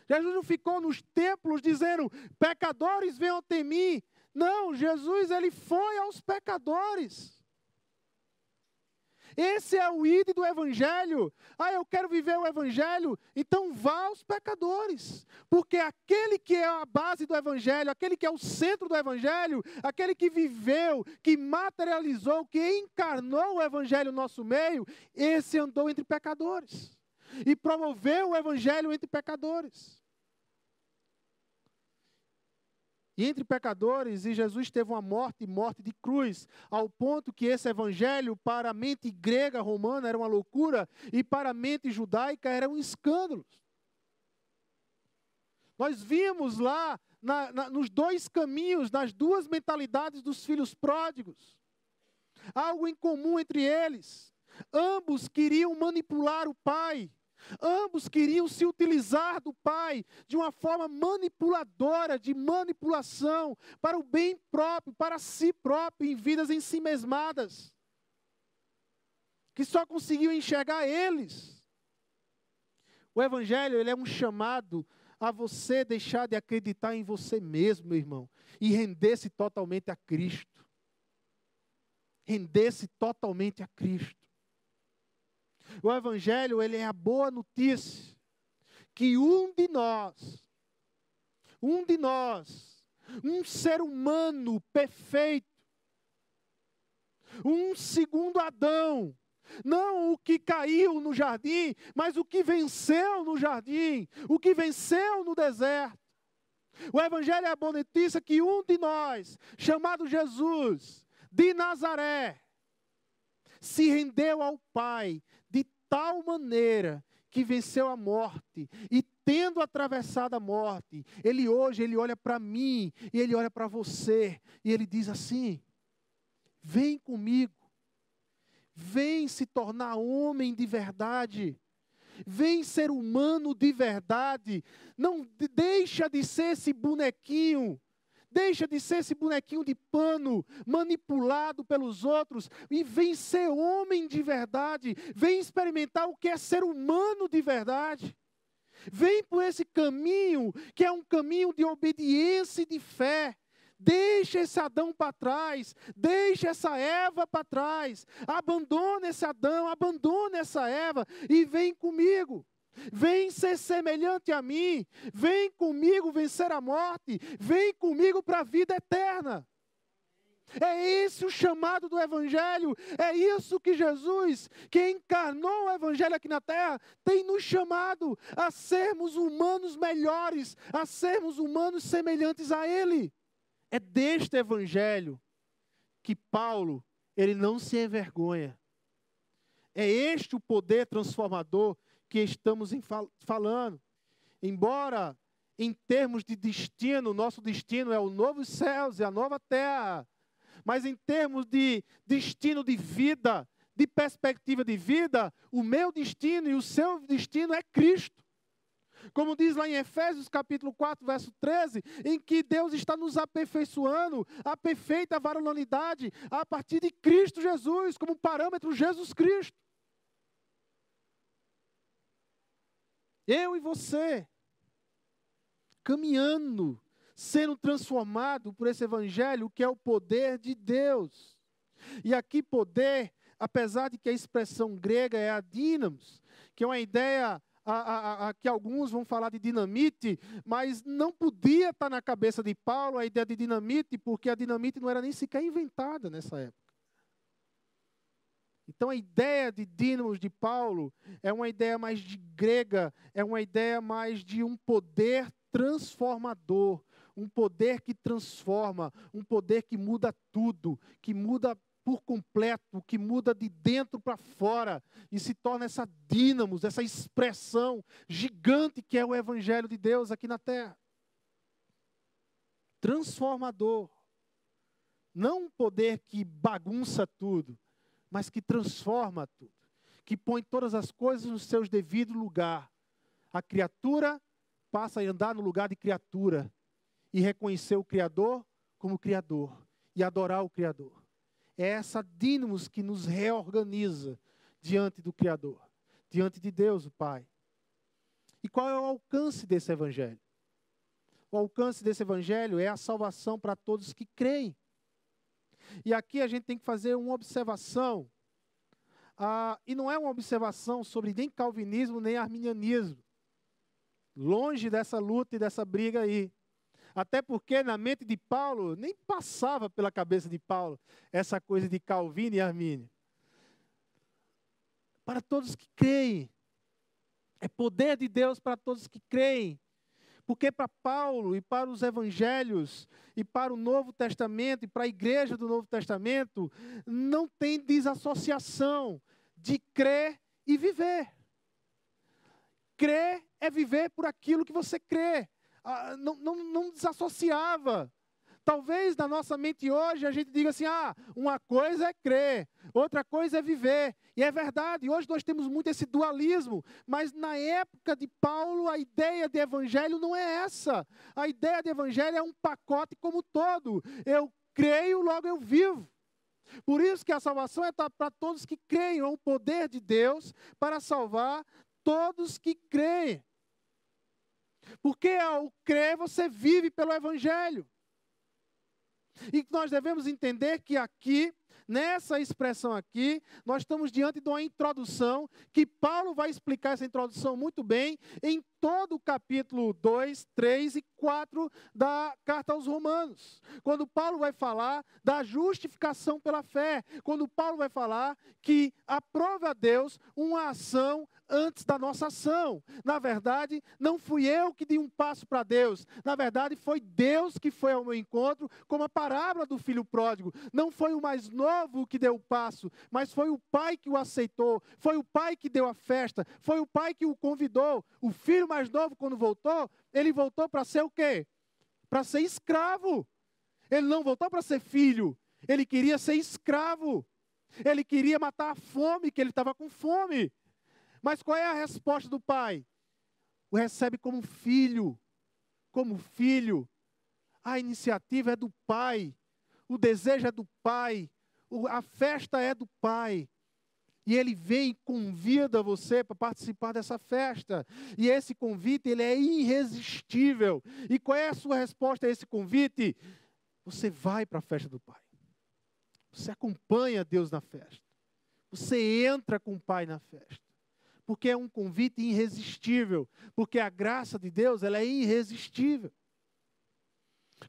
Jesus não ficou nos templos dizendo: "Pecadores venham até mim". Não, Jesus ele foi aos pecadores. Esse é o ide do Evangelho. Ah, eu quero viver o Evangelho, então vá aos pecadores. Porque aquele que é a base do Evangelho, aquele que é o centro do Evangelho, aquele que viveu, que materializou, que encarnou o Evangelho no nosso meio, esse andou entre pecadores. E promoveu o Evangelho entre pecadores. E entre pecadores, e Jesus teve uma morte, morte de cruz, ao ponto que esse evangelho, para a mente grega romana, era uma loucura, e para a mente judaica era um escândalo. Nós vimos lá, na, na, nos dois caminhos, nas duas mentalidades dos filhos pródigos, algo em comum entre eles. Ambos queriam manipular o pai, Ambos queriam se utilizar do pai de uma forma manipuladora, de manipulação, para o bem próprio, para si próprio, em vidas em si mesmadas, que só conseguiam enxergar eles. O Evangelho ele é um chamado a você deixar de acreditar em você mesmo, meu irmão, e render-se totalmente a Cristo. Render-se totalmente a Cristo. O evangelho, ele é a boa notícia que um de nós, um de nós, um ser humano perfeito, um segundo Adão, não o que caiu no jardim, mas o que venceu no jardim, o que venceu no deserto. O Evangelho é a boa notícia que um de nós, chamado Jesus, de Nazaré, se rendeu ao Pai tal maneira que venceu a morte e tendo atravessado a morte, ele hoje ele olha para mim e ele olha para você e ele diz assim: Vem comigo. Vem se tornar homem de verdade. Vem ser humano de verdade. Não deixa de ser esse bonequinho Deixa de ser esse bonequinho de pano manipulado pelos outros e vem ser homem de verdade. Vem experimentar o que é ser humano de verdade. Vem por esse caminho que é um caminho de obediência e de fé. Deixa esse Adão para trás, deixa essa Eva para trás, abandona esse Adão, abandona essa Eva e vem comigo. Vem ser semelhante a mim. Vem comigo vencer a morte. Vem comigo para a vida eterna. É esse o chamado do Evangelho. É isso que Jesus, que encarnou o Evangelho aqui na terra, tem nos chamado a sermos humanos melhores, a sermos humanos semelhantes a Ele. É deste Evangelho que Paulo, ele não se envergonha. É este o poder transformador que estamos fal falando. Embora, em termos de destino, nosso destino é o novo céus e a nova terra. Mas em termos de destino de vida, de perspectiva de vida, o meu destino e o seu destino é Cristo. Como diz lá em Efésios capítulo 4, verso 13, em que Deus está nos aperfeiçoando a perfeita varonilidade a partir de Cristo Jesus, como parâmetro Jesus Cristo. Eu e você, caminhando, sendo transformado por esse evangelho que é o poder de Deus. E aqui poder, apesar de que a expressão grega é a dínamos, que é uma ideia a, a, a, que alguns vão falar de dinamite, mas não podia estar na cabeça de Paulo a ideia de dinamite, porque a dinamite não era nem sequer inventada nessa época. Então a ideia de dínamos de Paulo é uma ideia mais de grega, é uma ideia mais de um poder transformador, um poder que transforma, um poder que muda tudo, que muda por completo, que muda de dentro para fora e se torna essa dínamos, essa expressão gigante que é o evangelho de Deus aqui na terra. Transformador. Não um poder que bagunça tudo, mas que transforma tudo, que põe todas as coisas no seu devido lugar. A criatura passa a andar no lugar de criatura e reconhecer o Criador como Criador e adorar o Criador. É essa dínamos que nos reorganiza diante do Criador, diante de Deus, o Pai. E qual é o alcance desse Evangelho? O alcance desse Evangelho é a salvação para todos que creem. E aqui a gente tem que fazer uma observação, ah, e não é uma observação sobre nem calvinismo nem arminianismo. Longe dessa luta e dessa briga aí. Até porque na mente de Paulo, nem passava pela cabeça de Paulo essa coisa de Calvino e Armínio. Para todos que creem. É poder de Deus para todos que creem. Porque para Paulo e para os evangelhos e para o Novo Testamento e para a igreja do Novo Testamento, não tem desassociação de crer e viver. Crer é viver por aquilo que você crê. Ah, não, não, não desassociava. Talvez na nossa mente hoje a gente diga assim: ah, uma coisa é crer, outra coisa é viver. E é verdade, hoje nós temos muito esse dualismo, mas na época de Paulo a ideia de evangelho não é essa. A ideia de evangelho é um pacote como todo. Eu creio, logo eu vivo. Por isso que a salvação é para todos que creem, é um poder de Deus para salvar todos que creem. Porque ao crer você vive pelo evangelho. E nós devemos entender que aqui, nessa expressão aqui, nós estamos diante de uma introdução, que Paulo vai explicar essa introdução muito bem em todo o capítulo 2, 3 e 4 da carta aos Romanos. Quando Paulo vai falar da justificação pela fé, quando Paulo vai falar que aprova a Deus uma ação antes da nossa ação. Na verdade, não fui eu que dei um passo para Deus. Na verdade, foi Deus que foi ao meu encontro, como a parábola do filho pródigo. Não foi o mais novo que deu o passo, mas foi o pai que o aceitou, foi o pai que deu a festa, foi o pai que o convidou. O filho mais novo, quando voltou, ele voltou para ser o quê? Para ser escravo. Ele não voltou para ser filho, ele queria ser escravo. Ele queria matar a fome, que ele estava com fome. Mas qual é a resposta do pai? O recebe como filho. Como filho. A iniciativa é do pai. O desejo é do pai. a festa é do pai. E ele vem e convida você para participar dessa festa. E esse convite, ele é irresistível. E qual é a sua resposta a esse convite? Você vai para a festa do pai. Você acompanha Deus na festa. Você entra com o pai na festa porque é um convite irresistível, porque a graça de Deus ela é irresistível.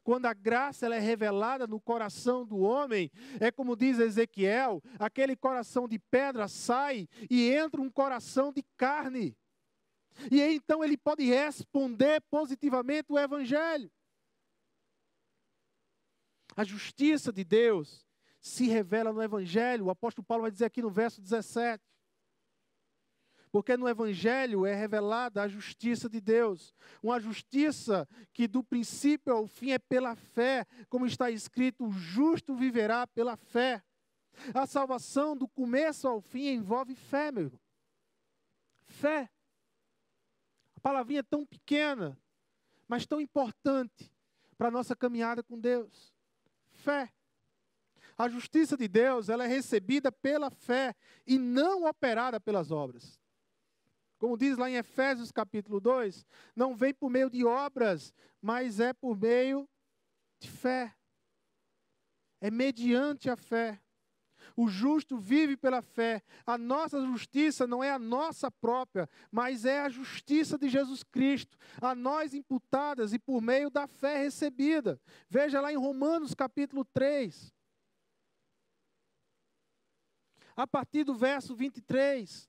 Quando a graça ela é revelada no coração do homem, é como diz Ezequiel, aquele coração de pedra sai e entra um coração de carne. E aí, então ele pode responder positivamente o evangelho. A justiça de Deus se revela no evangelho. O apóstolo Paulo vai dizer aqui no verso 17. Porque no Evangelho é revelada a justiça de Deus. Uma justiça que do princípio ao fim é pela fé. Como está escrito, o justo viverá pela fé. A salvação do começo ao fim envolve fé, meu irmão. Fé. A palavrinha é tão pequena, mas tão importante para a nossa caminhada com Deus. Fé. A justiça de Deus, ela é recebida pela fé e não operada pelas obras. Como diz lá em Efésios capítulo 2, não vem por meio de obras, mas é por meio de fé. É mediante a fé. O justo vive pela fé. A nossa justiça não é a nossa própria, mas é a justiça de Jesus Cristo, a nós imputadas e por meio da fé recebida. Veja lá em Romanos capítulo 3. A partir do verso 23.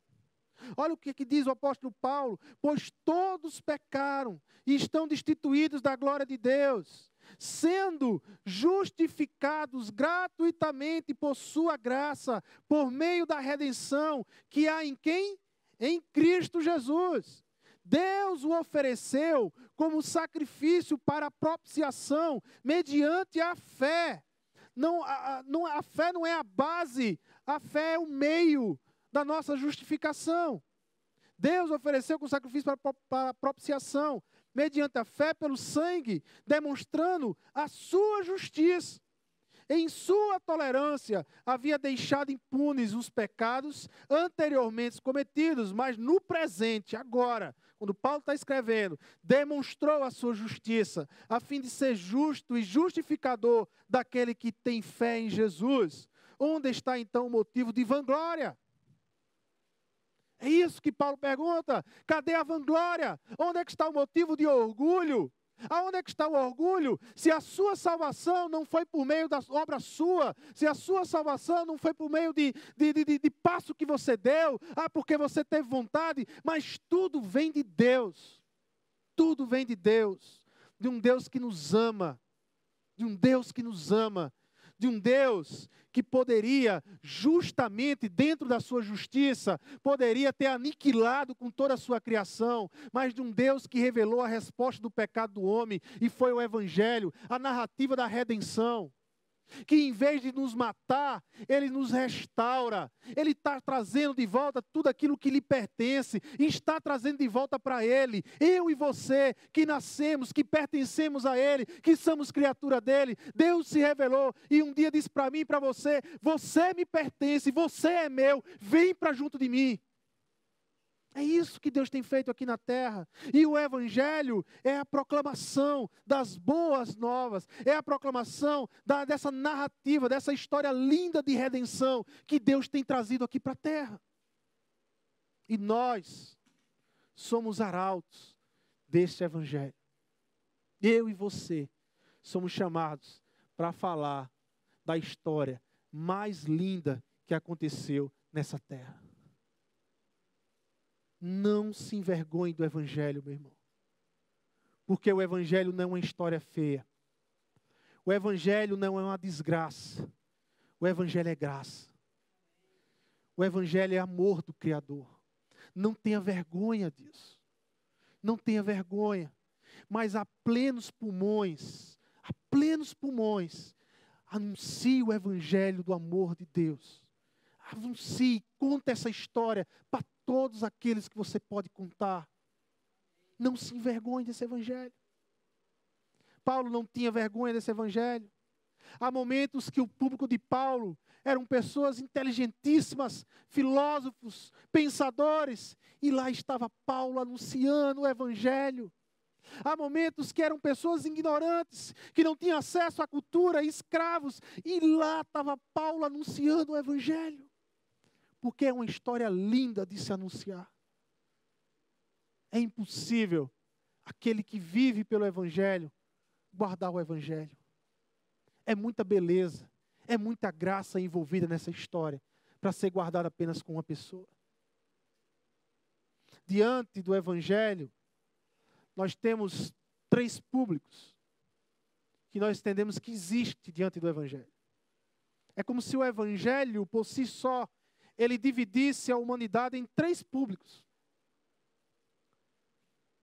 Olha o que, que, diz o apóstolo Paulo: pois todos pecaram e estão destituídos da glória de Deus, sendo justificados gratuitamente por sua graça, por meio da redenção que há em quem? Em Cristo Jesus. Deus o ofereceu como sacrifício para a propiciação, mediante a fé. Não, a, não, a fé não é a base, a fé é o meio da nossa justificação. Deus ofereceu com sacrifício para, propiciação, mediante a fé pelo sangue, demonstrando a sua justiça. Em sua tolerância, havia deixado impunes os pecados anteriormente cometidos, mas no presente, agora, quando Paulo está escrevendo, demonstrou a sua justiça, a fim de ser justo e justificador daquele que tem fé em Jesus. Onde está então o motivo de vanglória? É isso que Paulo pergunta. Cadê a vanglória? Onde é que está o motivo de orgulho? Aonde é que está o orgulho? Se a sua salvação não foi por meio da obra sua, se a sua salvação não foi por meio de, de, de, de passo que você deu, ah, porque você teve vontade, mas tudo vem de Deus. Tudo vem de Deus. De um Deus que nos ama. De um Deus que nos ama de um Deus que poderia, justamente dentro da sua justiça, poderia ter aniquilado com toda a sua criação, mas de um Deus que revelou a resposta do pecado do homem e foi o Evangelho, a narrativa da redenção que em vez de nos matar, Ele nos restaura. Ele está trazendo de volta tudo aquilo que lhe pertence, está trazendo de volta para Ele. Eu e você, que nascemos, que pertencemos a Ele, que somos criatura dele, Deus se revelou e um dia disse para mim e para você: Você me pertence, você é meu, vem para junto de mim. É isso que Deus tem feito aqui na terra. E o Evangelho é a proclamação das boas novas, é a proclamação da, dessa narrativa, dessa história linda de redenção que Deus tem trazido aqui para a terra. E nós somos arautos deste Evangelho. Eu e você somos chamados para falar da história mais linda que aconteceu nessa terra. Não se envergonhe do Evangelho, meu irmão. Porque o Evangelho não é uma história feia. O Evangelho não é uma desgraça. O Evangelho é graça. O Evangelho é amor do Criador. Não tenha vergonha disso. Não tenha vergonha. Mas a plenos pulmões, a plenos pulmões, anuncie o Evangelho do amor de Deus. Anuncie, conta essa história para todos aqueles que você pode contar. Não se envergonhe desse evangelho. Paulo não tinha vergonha desse evangelho. Há momentos que o público de Paulo eram pessoas inteligentíssimas, filósofos, pensadores, e lá estava Paulo anunciando o evangelho. Há momentos que eram pessoas ignorantes, que não tinham acesso à cultura, escravos, e lá estava Paulo anunciando o evangelho porque é uma história linda de se anunciar. É impossível aquele que vive pelo Evangelho guardar o Evangelho. É muita beleza, é muita graça envolvida nessa história para ser guardada apenas com uma pessoa. Diante do Evangelho, nós temos três públicos que nós entendemos que existe diante do Evangelho. É como se o Evangelho, por si só, ele dividisse a humanidade em três públicos.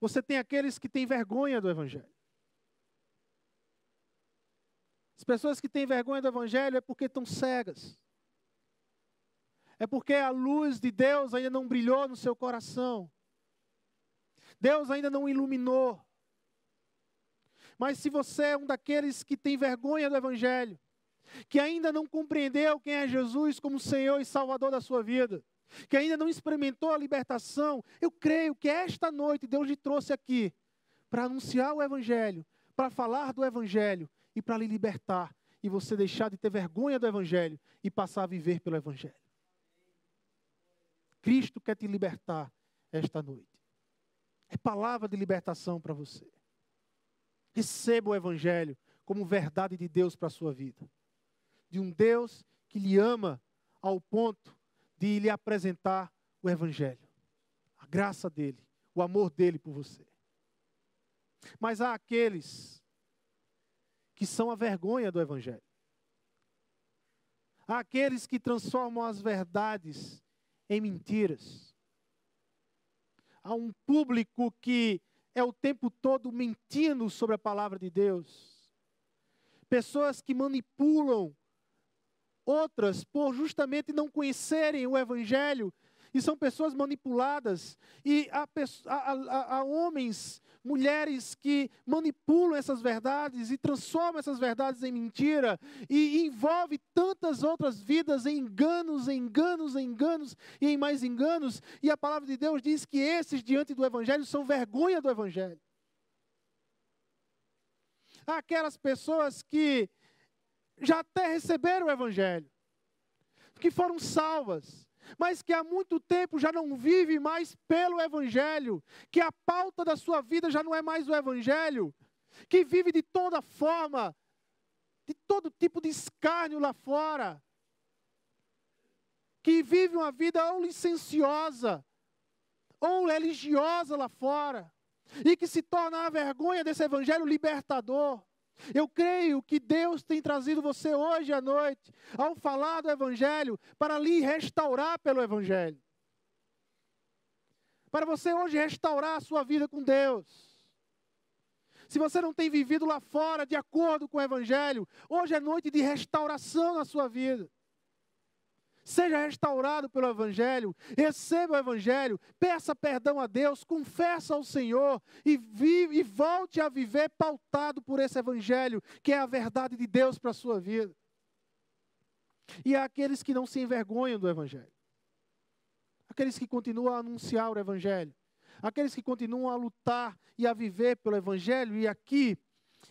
Você tem aqueles que têm vergonha do Evangelho. As pessoas que têm vergonha do Evangelho é porque estão cegas. É porque a luz de Deus ainda não brilhou no seu coração. Deus ainda não iluminou. Mas se você é um daqueles que tem vergonha do Evangelho, que ainda não compreendeu quem é Jesus como Senhor e Salvador da sua vida, que ainda não experimentou a libertação, eu creio que esta noite Deus lhe trouxe aqui para anunciar o Evangelho, para falar do Evangelho e para lhe libertar e você deixar de ter vergonha do Evangelho e passar a viver pelo Evangelho. Cristo quer te libertar esta noite. É palavra de libertação para você. Receba o Evangelho como verdade de Deus para a sua vida. De um Deus que lhe ama ao ponto de lhe apresentar o Evangelho. A graça dele, o amor dele por você. Mas há aqueles que são a vergonha do Evangelho. Há aqueles que transformam as verdades em mentiras. Há um público que é o tempo todo mentindo sobre a palavra de Deus. Pessoas que manipulam outras por justamente não conhecerem o Evangelho e são pessoas manipuladas, e há, há, há, homens, mulheres que manipulam essas verdades e transformam essas verdades em mentira, e envolve tantas outras vidas em enganos, em enganos, em enganos e em mais enganos, e a palavra de Deus diz que esses diante do Evangelho são vergonha do Evangelho. Há aquelas pessoas que já até receberam o Evangelho, que foram salvas, mas que há muito tempo já não vive mais pelo Evangelho, que a pauta da sua vida já não é mais o Evangelho, que vive de toda forma, de todo tipo de escárnio lá fora, que vive uma vida ou licenciosa, ou religiosa lá fora, e que se torna a vergonha desse Evangelho libertador. Eu creio que Deus tem trazido você hoje à noite, ao falar do Evangelho, para lhe restaurar pelo Evangelho. Para você hoje restaurar a sua vida com Deus. Se você não tem vivido lá fora de acordo com o Evangelho, hoje é noite de restauração na sua vida seja restaurado pelo Evangelho, receba o Evangelho, peça perdão a Deus, confessa ao Senhor. E, vive, e volte a viver pautado por esse Evangelho, que é a verdade de Deus para a sua vida. E há aqueles que não se envergonham do Evangelho, aqueles que continuam a anunciar o Evangelho, aqueles que continuam a lutar e a viver pelo Evangelho, e aqui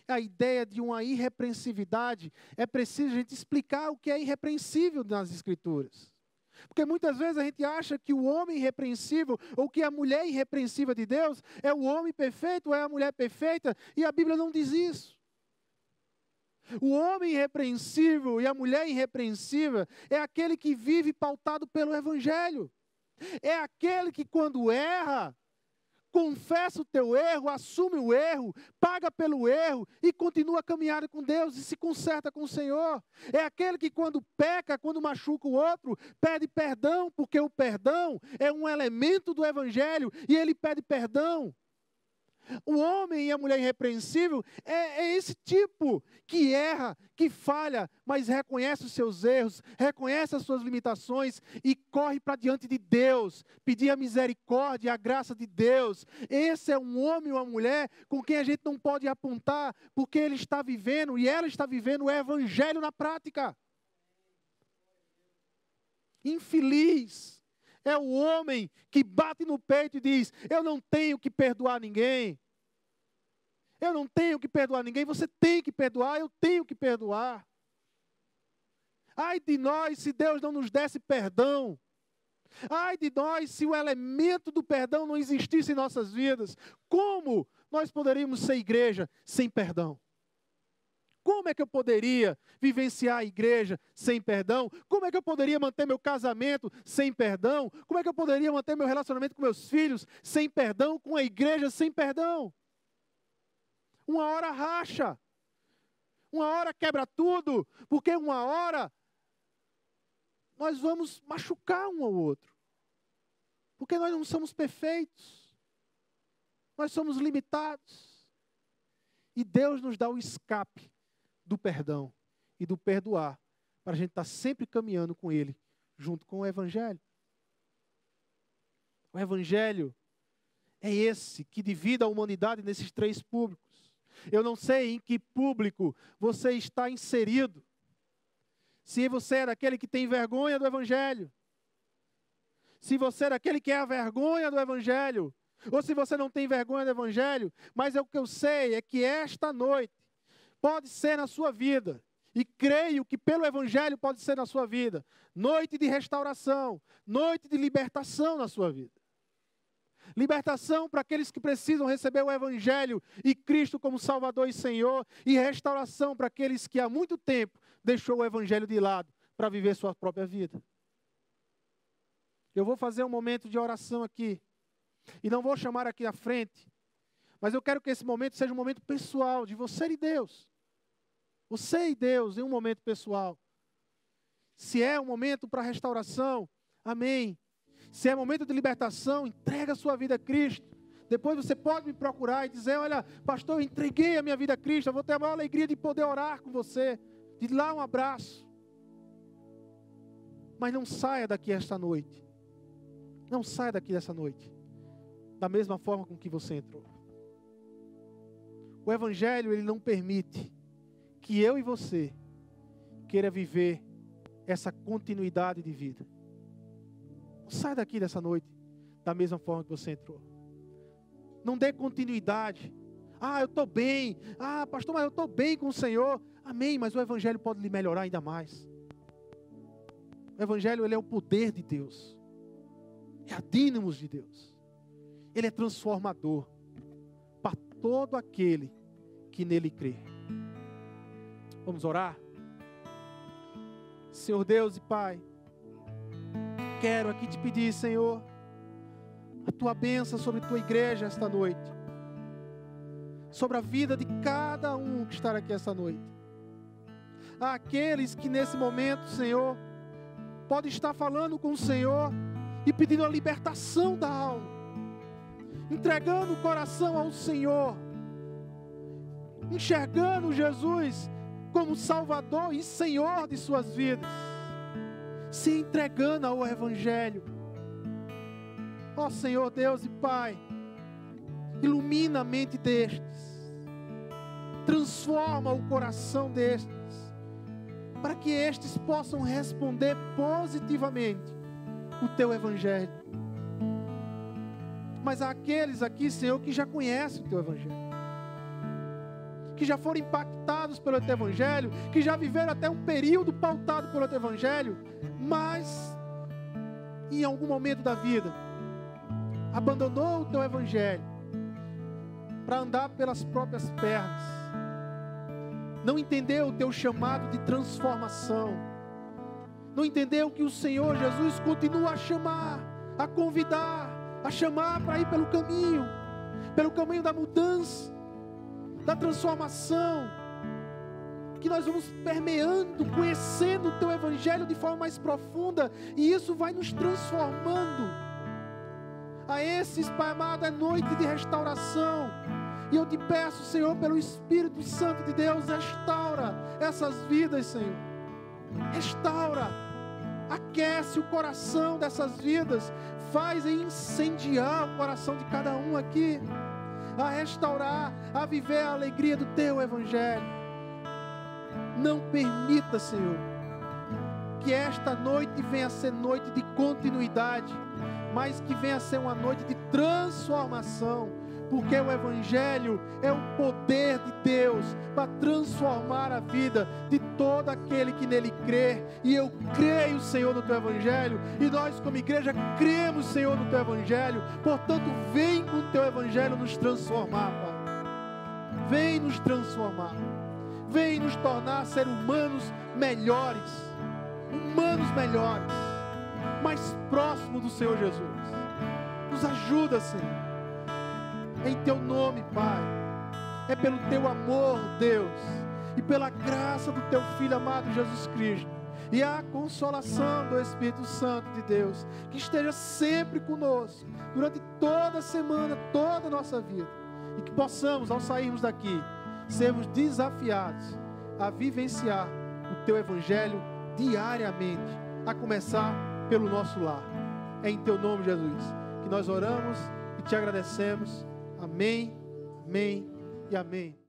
a ideia de uma irrepreensividade, é preciso a gente explicar o que é irrepreensível nas Escrituras. Porque muitas vezes a gente acha que o homem irrepreensível ou que a mulher irrepreensível de Deus é o homem perfeito ou é a mulher perfeita, e a Bíblia não diz isso. O homem irrepreensível e a mulher irrepreensível é aquele que vive pautado pelo Evangelho. É aquele que, quando erra, confessa o teu erro, assume o erro, paga pelo erro e continua a caminhar com Deus e se conserta com o Senhor. É aquele que, quando peca, quando machuca o outro, pede perdão, porque o perdão é um elemento do Evangelho e ele pede perdão. O homem e a mulher irrepreensível é, é, esse tipo que erra, que falha, mas reconhece os seus erros, reconhece as suas limitações e corre para diante de Deus, pedir a misericórdia e a graça de Deus. Esse é um homem ou uma mulher com quem a gente não pode apontar, porque ele está vivendo e ela está vivendo o evangelho na prática. Infeliz é o homem que bate no peito e diz: Eu não tenho que perdoar ninguém. Eu não tenho que perdoar ninguém. Você tem que perdoar. Eu tenho que perdoar. Ai de nós se Deus não nos desse perdão. Ai de nós se o elemento do perdão não existisse em nossas vidas. Como nós poderíamos ser igreja sem perdão? Como é que eu poderia vivenciar a igreja sem perdão? Como é que eu poderia manter meu casamento sem perdão? Como é que eu poderia manter meu relacionamento com meus filhos sem perdão? Com a igreja sem perdão? Uma hora racha. Uma hora quebra tudo, porque uma hora nós vamos machucar um ao outro. Porque nós não somos perfeitos. Nós somos limitados. E Deus nos dá o escape do perdão e do perdoar, para a gente estar sempre caminhando com Ele, junto com o Evangelho. O Evangelho é esse que divide a humanidade nesses três públicos. Eu não sei em que público você está inserido. Se você é daquele que tem vergonha do Evangelho, se você é daquele que é a vergonha do Evangelho, ou se você não tem vergonha do Evangelho, mas é o que eu sei é que esta noite pode ser na sua vida E creio que pelo Evangelho pode ser na sua vida noite de restauração, noite de libertação na sua vida. Libertação para aqueles que precisam receber o Evangelho e Cristo como Salvador e Senhor, e restauração para aqueles que há muito tempo deixou o Evangelho de lado para viver sua própria vida. Eu vou fazer um momento de oração aqui, e não vou chamar aqui à frente, mas eu quero que esse momento seja um momento pessoal de você e Deus. Você e Deus em um momento pessoal. Se é um momento para restauração, amém. Se é momento de libertação, entrega a sua vida a Cristo. Depois você pode me procurar e dizer: Olha, pastor, eu entreguei a minha vida a Cristo. Eu vou ter a maior alegria de poder orar com você, de dar um abraço. Mas não saia daqui esta noite. Não saia daqui dessa noite da mesma forma com que você entrou. O Evangelho ele não permite que eu e você queira viver essa continuidade de vida. Sai daqui dessa noite da mesma forma que você entrou. Não dê continuidade. Ah, eu estou bem. Ah, pastor, mas eu estou bem com o Senhor. Amém, mas o Evangelho pode lhe melhorar ainda mais. O Evangelho ele é o poder de Deus. É a dínamos de Deus. Ele é transformador para todo aquele que nele crê. Vamos orar? Senhor Deus e Pai quero aqui te pedir, Senhor, a tua bênção sobre tua igreja esta noite, sobre a vida de cada um que está aqui esta noite. Há aqueles que nesse momento, Senhor, podem estar falando com o Senhor e pedindo a libertação da alma, entregando o coração ao Senhor, enxergando Jesus como Salvador e Senhor de suas vidas se entregando ao Evangelho. Ó Senhor Deus e Pai, ilumina a mente destes, transforma o coração destes, para que estes possam responder positivamente o Teu Evangelho. Mas há aqueles aqui, Senhor, que já conhecem o Teu Evangelho que já foram impactados pelo evangelho, que já viveram até um período pautado pelo evangelho, mas em algum momento da vida abandonou o teu evangelho para andar pelas próprias pernas. Não entendeu o teu chamado de transformação. Não entendeu que o Senhor Jesus continua a chamar, a convidar, a chamar para ir pelo caminho, pelo caminho da mudança da transformação, que nós vamos permeando, conhecendo o Teu Evangelho de forma mais profunda, e isso vai nos transformando. A esses, Pai amado, é noite de restauração. E eu te peço, Senhor, pelo Espírito Santo de Deus, restaura essas vidas, Senhor. Restaura, aquece o coração dessas vidas, faz incendiar o coração de cada um aqui a restaurar, a viver a alegria do teu evangelho. Não permita, Senhor, que esta noite venha a ser noite de continuidade, mas que venha a ser uma noite de transformação porque o Evangelho é o poder de Deus para transformar a vida de todo aquele que nele crê. E eu creio, Senhor, no teu Evangelho, e nós, como igreja, cremos, Senhor, no teu Evangelho. Portanto, vem com o teu Evangelho nos transformar, Pai. Vem nos transformar, vem nos tornar ser humanos melhores, humanos melhores, mais próximos do Senhor Jesus. Nos ajuda, Senhor em teu nome, Pai. É pelo teu amor, Deus, e pela graça do teu Filho amado Jesus Cristo, e a consolação do Espírito Santo de Deus, que esteja sempre conosco, durante toda a semana, toda a nossa vida, e que possamos, ao sairmos daqui, sermos desafiados a vivenciar o teu Evangelho diariamente, a começar pelo nosso lar. É em teu nome, Jesus, que nós oramos e te agradecemos. Amém, amém amém.